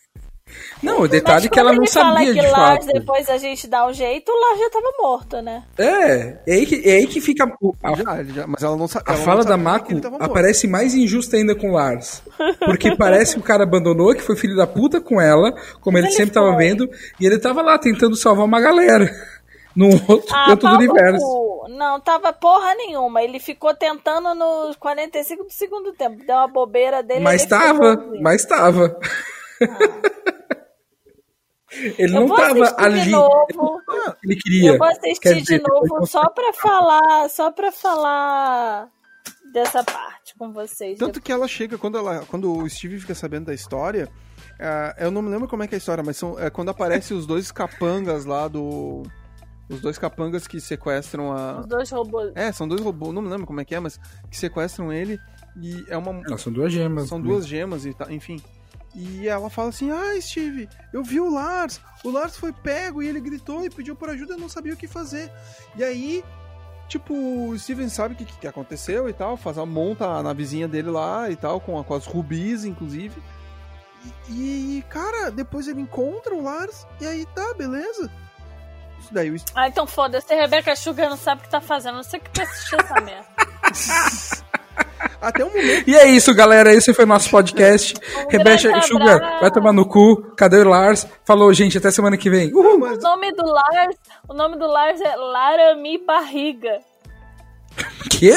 Não, o detalhe é que ela não sabia que de Lars fato. depois a gente dá um jeito, o Lars já tava morto, né? É, é aí que, é aí que fica. A, Já, já- mas ela não sabe. a fala da Mako aparece mais injusta ainda com o Lars. Porque parece que o cara abandonou, que foi filho da puta com ela, como ele, ele sempre tava foi. vendo, e ele tava lá tentando salvar uma galera. Num outro Ah, canto do universo. Não, tava porra nenhuma. Ele ficou tentando nos 45 do segundo tempo. Deu uma bobeira dele. Mas tava, mas tava. ele Eu não vou tava ali. de novo. Ele queria. Eu vou Quer assistir dizer, de novo depois- só pra falar, só pra falar dessa parte com vocês. Tanto que ela chega, quando, ela, quando o Steve fica sabendo da história, ah, eu não me lembro como é que é a história, mas são, é quando aparecem os dois capangas lá do. Os dois capangas que sequestram a. Os dois robôs. É, são dois robôs, não me lembro como é que é, mas que sequestram ele e é uma. Não, são duas gemas. São duas gemas e tá, enfim. E ela fala assim: Ah, Steve, eu vi o Lars. O Lars foi pego e ele gritou e pediu por ajuda, eu não sabia o que fazer. E aí, tipo, o Steven sabe o que, que aconteceu e tal, faz a monta a navezinha dele lá e tal, com, a- com as rubis, inclusive. E, e, cara, depois ele encontra o Lars e aí tá, beleza. Isso daí o Steve. Ah, então foda-se. Rebeca Sugar não sabe o que tá fazendo. Não sei o que pra assistir essa merda. Até um momento. E é isso, galera. Esse foi nosso podcast. Um Rebeca Sugar, abraço. vai tomar no cu. Cadê o Lars? Falou, gente. Até semana que vem. Uhul. Mas, O nome do Lars, o nome do Lars é Laramie Barriga. Quê?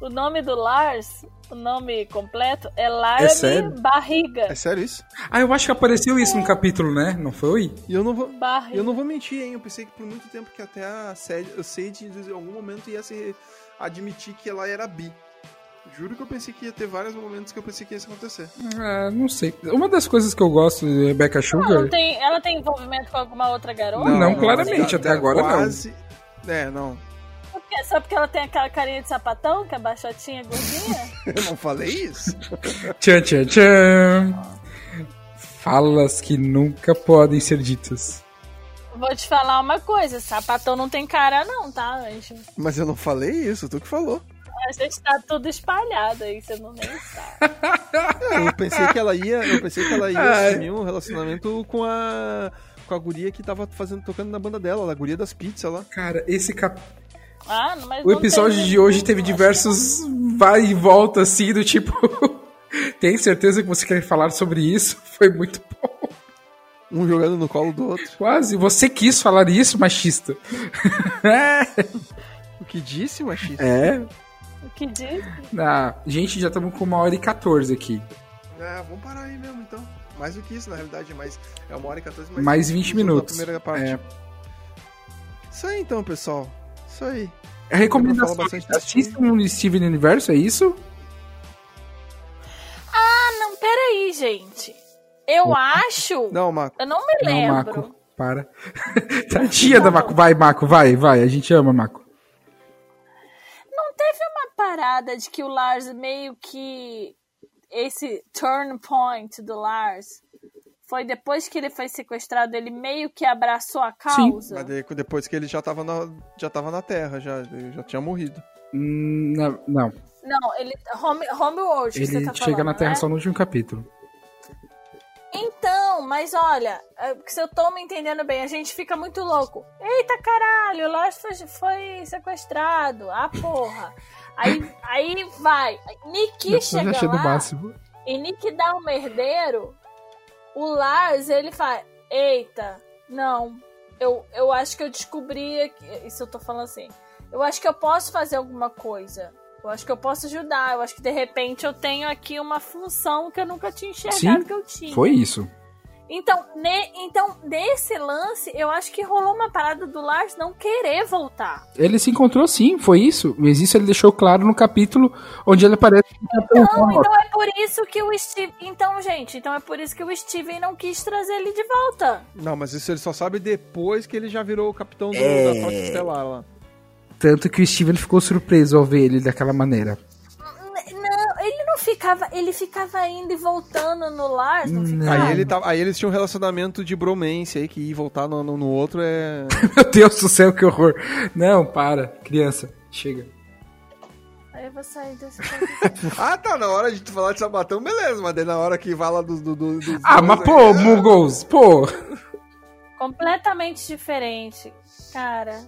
O nome do Lars, o nome completo é? Laramie Barriga. é sério isso? Ah, eu acho que apareceu isso no capítulo, né? Não foi? E eu não vou. Barriga. Eu não vou mentir, hein? Eu pensei que por muito tempo que até a Sadie, eu sei de em algum momento ia se admitir que ela era bi. Juro que eu pensei que ia ter vários momentos que eu pensei que ia isso acontecer. Ah, não sei. Uma das coisas que eu gosto de Rebecca Ela, Sugar. não tem, ela tem envolvimento com alguma outra garota? Não, claramente, até agora não. quase... É, não. Só porque, só porque ela tem aquela carinha de sapatão, que é baixotinha, gordinha? Eu não falei isso. Tchan, tchan, tchan. Falas que nunca podem ser ditas. Vou te falar uma coisa, sapatão não tem cara não, tá, anjo? Mas eu não falei isso, tu que falou. A gente tá tudo espalhado aí, você não nem sabe. É, eu pensei que ela ia, eu pensei que ela ia Ai. assumir um relacionamento com a com a guria que tava fazendo tocando na banda dela, a guria das pizzas lá. Cara, esse cap... Ah, mas O episódio tem- de hoje teve diversos vai e volta, assim, do tipo. Tem certeza que você quer falar sobre isso? Foi muito bom. Um jogando no colo do outro. Quase. Você quis falar isso, machista. é. O que disse, machista? É. O que diz? Ah, gente, já estamos com uma hora e 14 aqui. É, vamos parar aí mesmo então. Mais do que isso, na realidade, mas é uma hora e 14 mais, Mais 20 da minutos. primeira parte. É. Isso aí então, pessoal. Isso aí. A recomendação assistam o Steven Universo, é isso? Ah, não, peraí, gente. Eu acho. Não, Marco. Eu não me Não, lembro. Marco. Para. Tadinha da Marco. Vai, Marco, vai, vai. A gente ama, Marco. Não teve uma parada de que o Lars meio que. Esse turn point do Lars foi depois que ele foi sequestrado, ele meio que abraçou a causa. Mas daí, depois que ele já tava na, já tava na Terra, já, já tinha morrido. Hum, Não, não. Não, ele. Home, Homeworld que Ele você tá chega falando, na Terra né? só no último capítulo. Então, mas olha, é, se eu tô me entendendo bem, a gente fica muito louco. Eita caralho, o Lars foi, foi sequestrado. Ah, porra. Aí, aí vai. Nick chega lá máximo. e Nick dá um merdeiro. O Lars, ele fala: Eita, não. Eu, eu acho que eu descobri. Isso eu tô falando assim. Eu acho que eu posso fazer alguma coisa. Eu acho que eu posso ajudar. Eu acho que de repente eu tenho aqui uma função que eu nunca tinha enxergado Sim, que eu tinha. Foi isso. Então, ne- então, nesse lance, eu acho que rolou uma parada do Lars não querer voltar. Ele se encontrou sim, foi isso. Mas isso ele deixou claro no capítulo onde ele aparece com o Capitão Não, Marvel. então é por isso que o Steve. Então, gente, então é por isso que o Steven não quis trazer ele de volta. Não, mas isso ele só sabe depois que ele já virou o capitão do, É. da Frota Estelar lá. Tanto que o Steven ficou surpreso ao ver ele daquela maneira. Ficava. Ele ficava indo e voltando no Lars, não ficava. Aí, ele tá, aí eles tinham um relacionamento de bromance aí, que ir voltar no, no, no outro é. Meu Deus do céu, que horror. Não, para. Criança, chega. Aí eu vou sair desse. ah, tá, na hora de tu falar de sabatão, beleza, mas daí na hora que vai lá dos. Do, do, dos Ah, mas aí, pô, Muggles, pô. completamente diferente. Cara.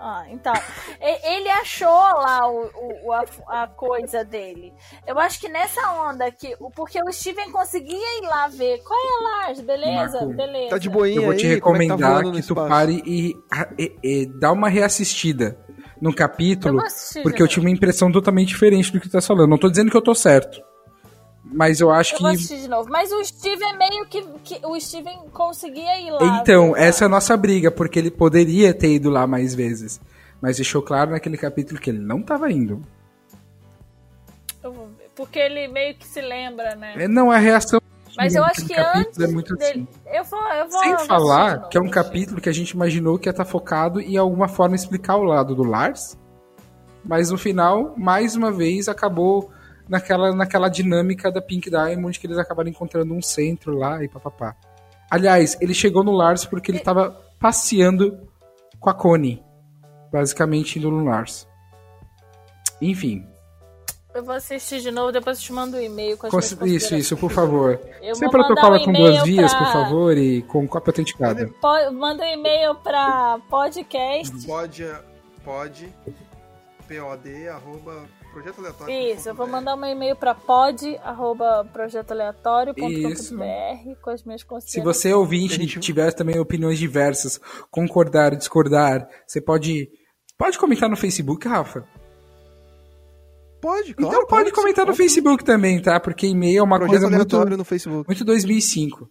Ó, então, ele achou lá o, o- a, a coisa dele. Eu acho que nessa onda que. Porque o Steven conseguia ir lá ver. Qual é a Lars? Beleza, Marco, beleza. Tá de boinha Eu vou te aí, como é que tá recomendar que, tu pare e, e, e dá uma reassistida no Eu capítulo, vou assistir porque eu tive uma impressão totalmente diferente do que tu tá falando. Não tô dizendo que eu tô certo. Mas eu acho Eu que. vou assistir de novo. Mas o Steven meio que, que. O Steven conseguia ir lá. Então, ver, essa é a nossa briga, porque ele poderia ter ido lá mais vezes. Mas deixou claro naquele capítulo que ele não tava indo. Porque ele meio que se lembra, né? É, Não, a reação. Mas eu acho que capítulo antes é muito dele. assim. Eu vou, eu vou. Sem falar que é um capítulo que a gente imaginou que ia estar focado em alguma forma explicar o lado do Lars. Mas no final, mais uma vez, acabou naquela, naquela dinâmica da Pink Diamond que eles acabaram encontrando um centro lá e papapá. Aliás, ele chegou no Lars porque ele tava passeando com a Connie. Basicamente indo no Lars. Enfim, Eu vou assistir de novo, depois eu te mando um e-mail com as cons- minhas isso, isso, por favor. Eu mandar protocola um com duas vias, pra- por favor, e com cópia autenticada. Po- Manda um e-mail pra podcast. Pode, pode, pod, arroba, projeto aleatório. Isso, eu vou mandar um e-mail pra Isso. pod.projetoaleatório.com.br com as minhas Se considerações. você ouvinte tiver também opiniões diversas, concordar, discordar, você pode pode comentar no Facebook, Rafa. Pode, claro. então pode claro, comentar no óbvio. Facebook também, tá? Porque e-mail é uma Projeto coisa muito no Facebook. muito 2005.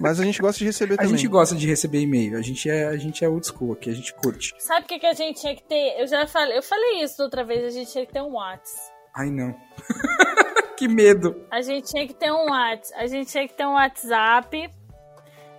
Mas a gente gosta de receber A também. gente gosta de receber e-mail. A gente é a gente é old school aqui, a gente curte. Sabe o que, que a gente tinha que ter? Eu já falei, eu falei isso outra vez, a gente tinha que ter um WhatsApp. Ai não. que medo. A gente tinha que ter um WhatsApp. A gente tinha que ter um WhatsApp.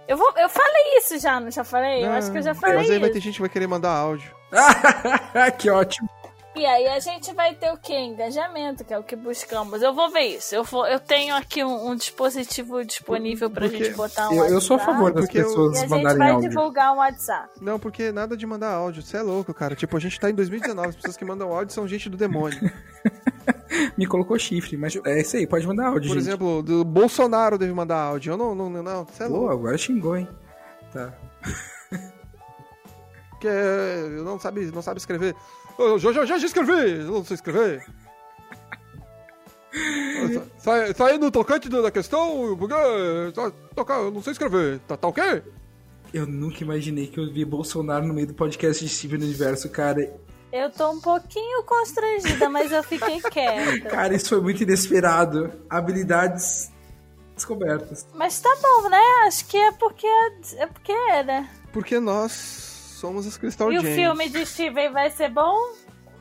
Eu, vou, eu falei isso já, não já falei? Eu acho que eu já falei Mas aí vai ter gente que vai querer mandar áudio. que ótimo. E aí a gente vai ter o quê? Engajamento, que é o que buscamos. Eu vou ver isso. Eu, vou, eu tenho aqui um, um dispositivo disponível pra Porque gente botar um Eu, eu sou a favor das Porque eu- E pessoas a gente mandarem vai áudio. divulgar um WhatsApp. Não, porque nada de mandar áudio. Você é louco, cara. Tipo, a gente tá em 2019. As pessoas que mandam áudio são gente do demônio. Me colocou chifre, mas é isso aí, pode mandar áudio, Por gente. exemplo, do Bolsonaro deve mandar áudio. Eu não, não, não, não. Você é Pô, louco. agora xingou, hein? Tá. Porque eu não sabe, não sabe escrever. Eu já, já, já escrevi. Eu não sei escrever. Sai, sai no tocante da questão, porque tá, toca, eu não sei escrever. Tá, tá ok? Eu nunca imaginei que eu vi Bolsonaro no meio do podcast de Steven Universo, cara. Eu tô um pouquinho constrangida, mas eu fiquei quieta. Cara, isso foi muito inesperado. Habilidades descobertas. Mas tá bom, né? Acho que é porque é porque é, né? Porque nós somos as Crystal E o Gems. filme de Steven vai ser bom?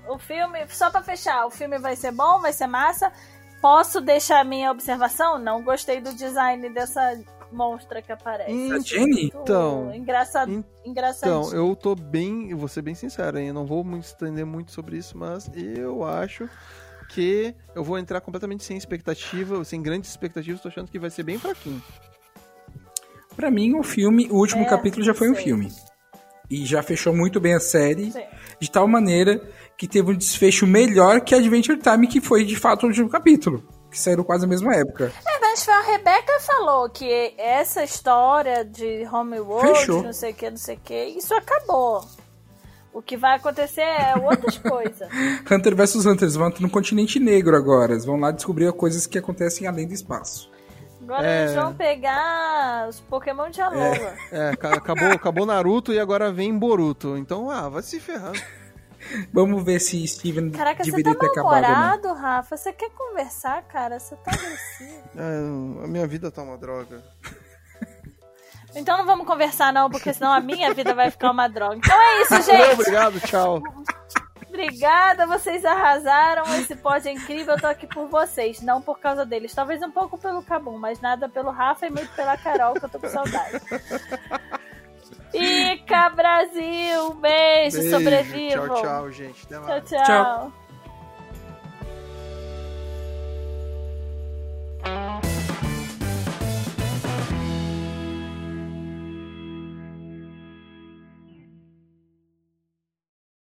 O filme, só pra fechar, o filme vai ser bom, vai ser massa. Posso deixar a minha observação? Não gostei do design dessa monstra que aparece. Hum? Então, engraçado, en- engraçadinho. Então, eu tô bem, eu vou ser bem sincero, hein? Eu não vou muito estender muito sobre isso, mas eu acho que eu vou entrar completamente sem expectativa, sem grandes expectativas, tô achando que vai ser bem fraquinho. Pra mim, o filme, o último É, capítulo já foi um sei. filme. E já fechou muito bem a série, Sim. de tal maneira que teve um desfecho melhor que Adventure Time, que foi de fato o último capítulo. Que saíram quase na mesma época. É, mas a Rebeca falou que essa história de Homeworld, Fechou. não sei o que, não sei o que, isso acabou. O que vai acontecer é outras coisas. Hunter vs Hunter, eles vão no continente negro agora. Eles vão lá descobrir coisas que acontecem além do espaço. Agora É. eles vão pegar os Pokémon de Alola. É, ca- acabou, acabou Naruto e agora vem Boruto. Então, ah, vai se ferrar. Vamos ver se Steven Caraca, você deveria tá ter acabado ou não. mal-humorado, Rafa? Você quer conversar, cara? Você tá agressivo. É, a minha vida tá uma droga. Então não vamos conversar, não, porque senão a minha vida vai ficar uma droga. Então é isso, gente. Obrigado, tchau. Obrigada, vocês arrasaram. Esse pod é incrível. Eu tô aqui por vocês, não por causa deles. Talvez um pouco pelo Cabum, mas nada pelo Rafa e muito pela Carol, que eu tô com saudade. Ica Brasil! Beijo, Beijo sobrevivam! Tchau, tchau, gente. Até mais. Tchau, tchau. tchau.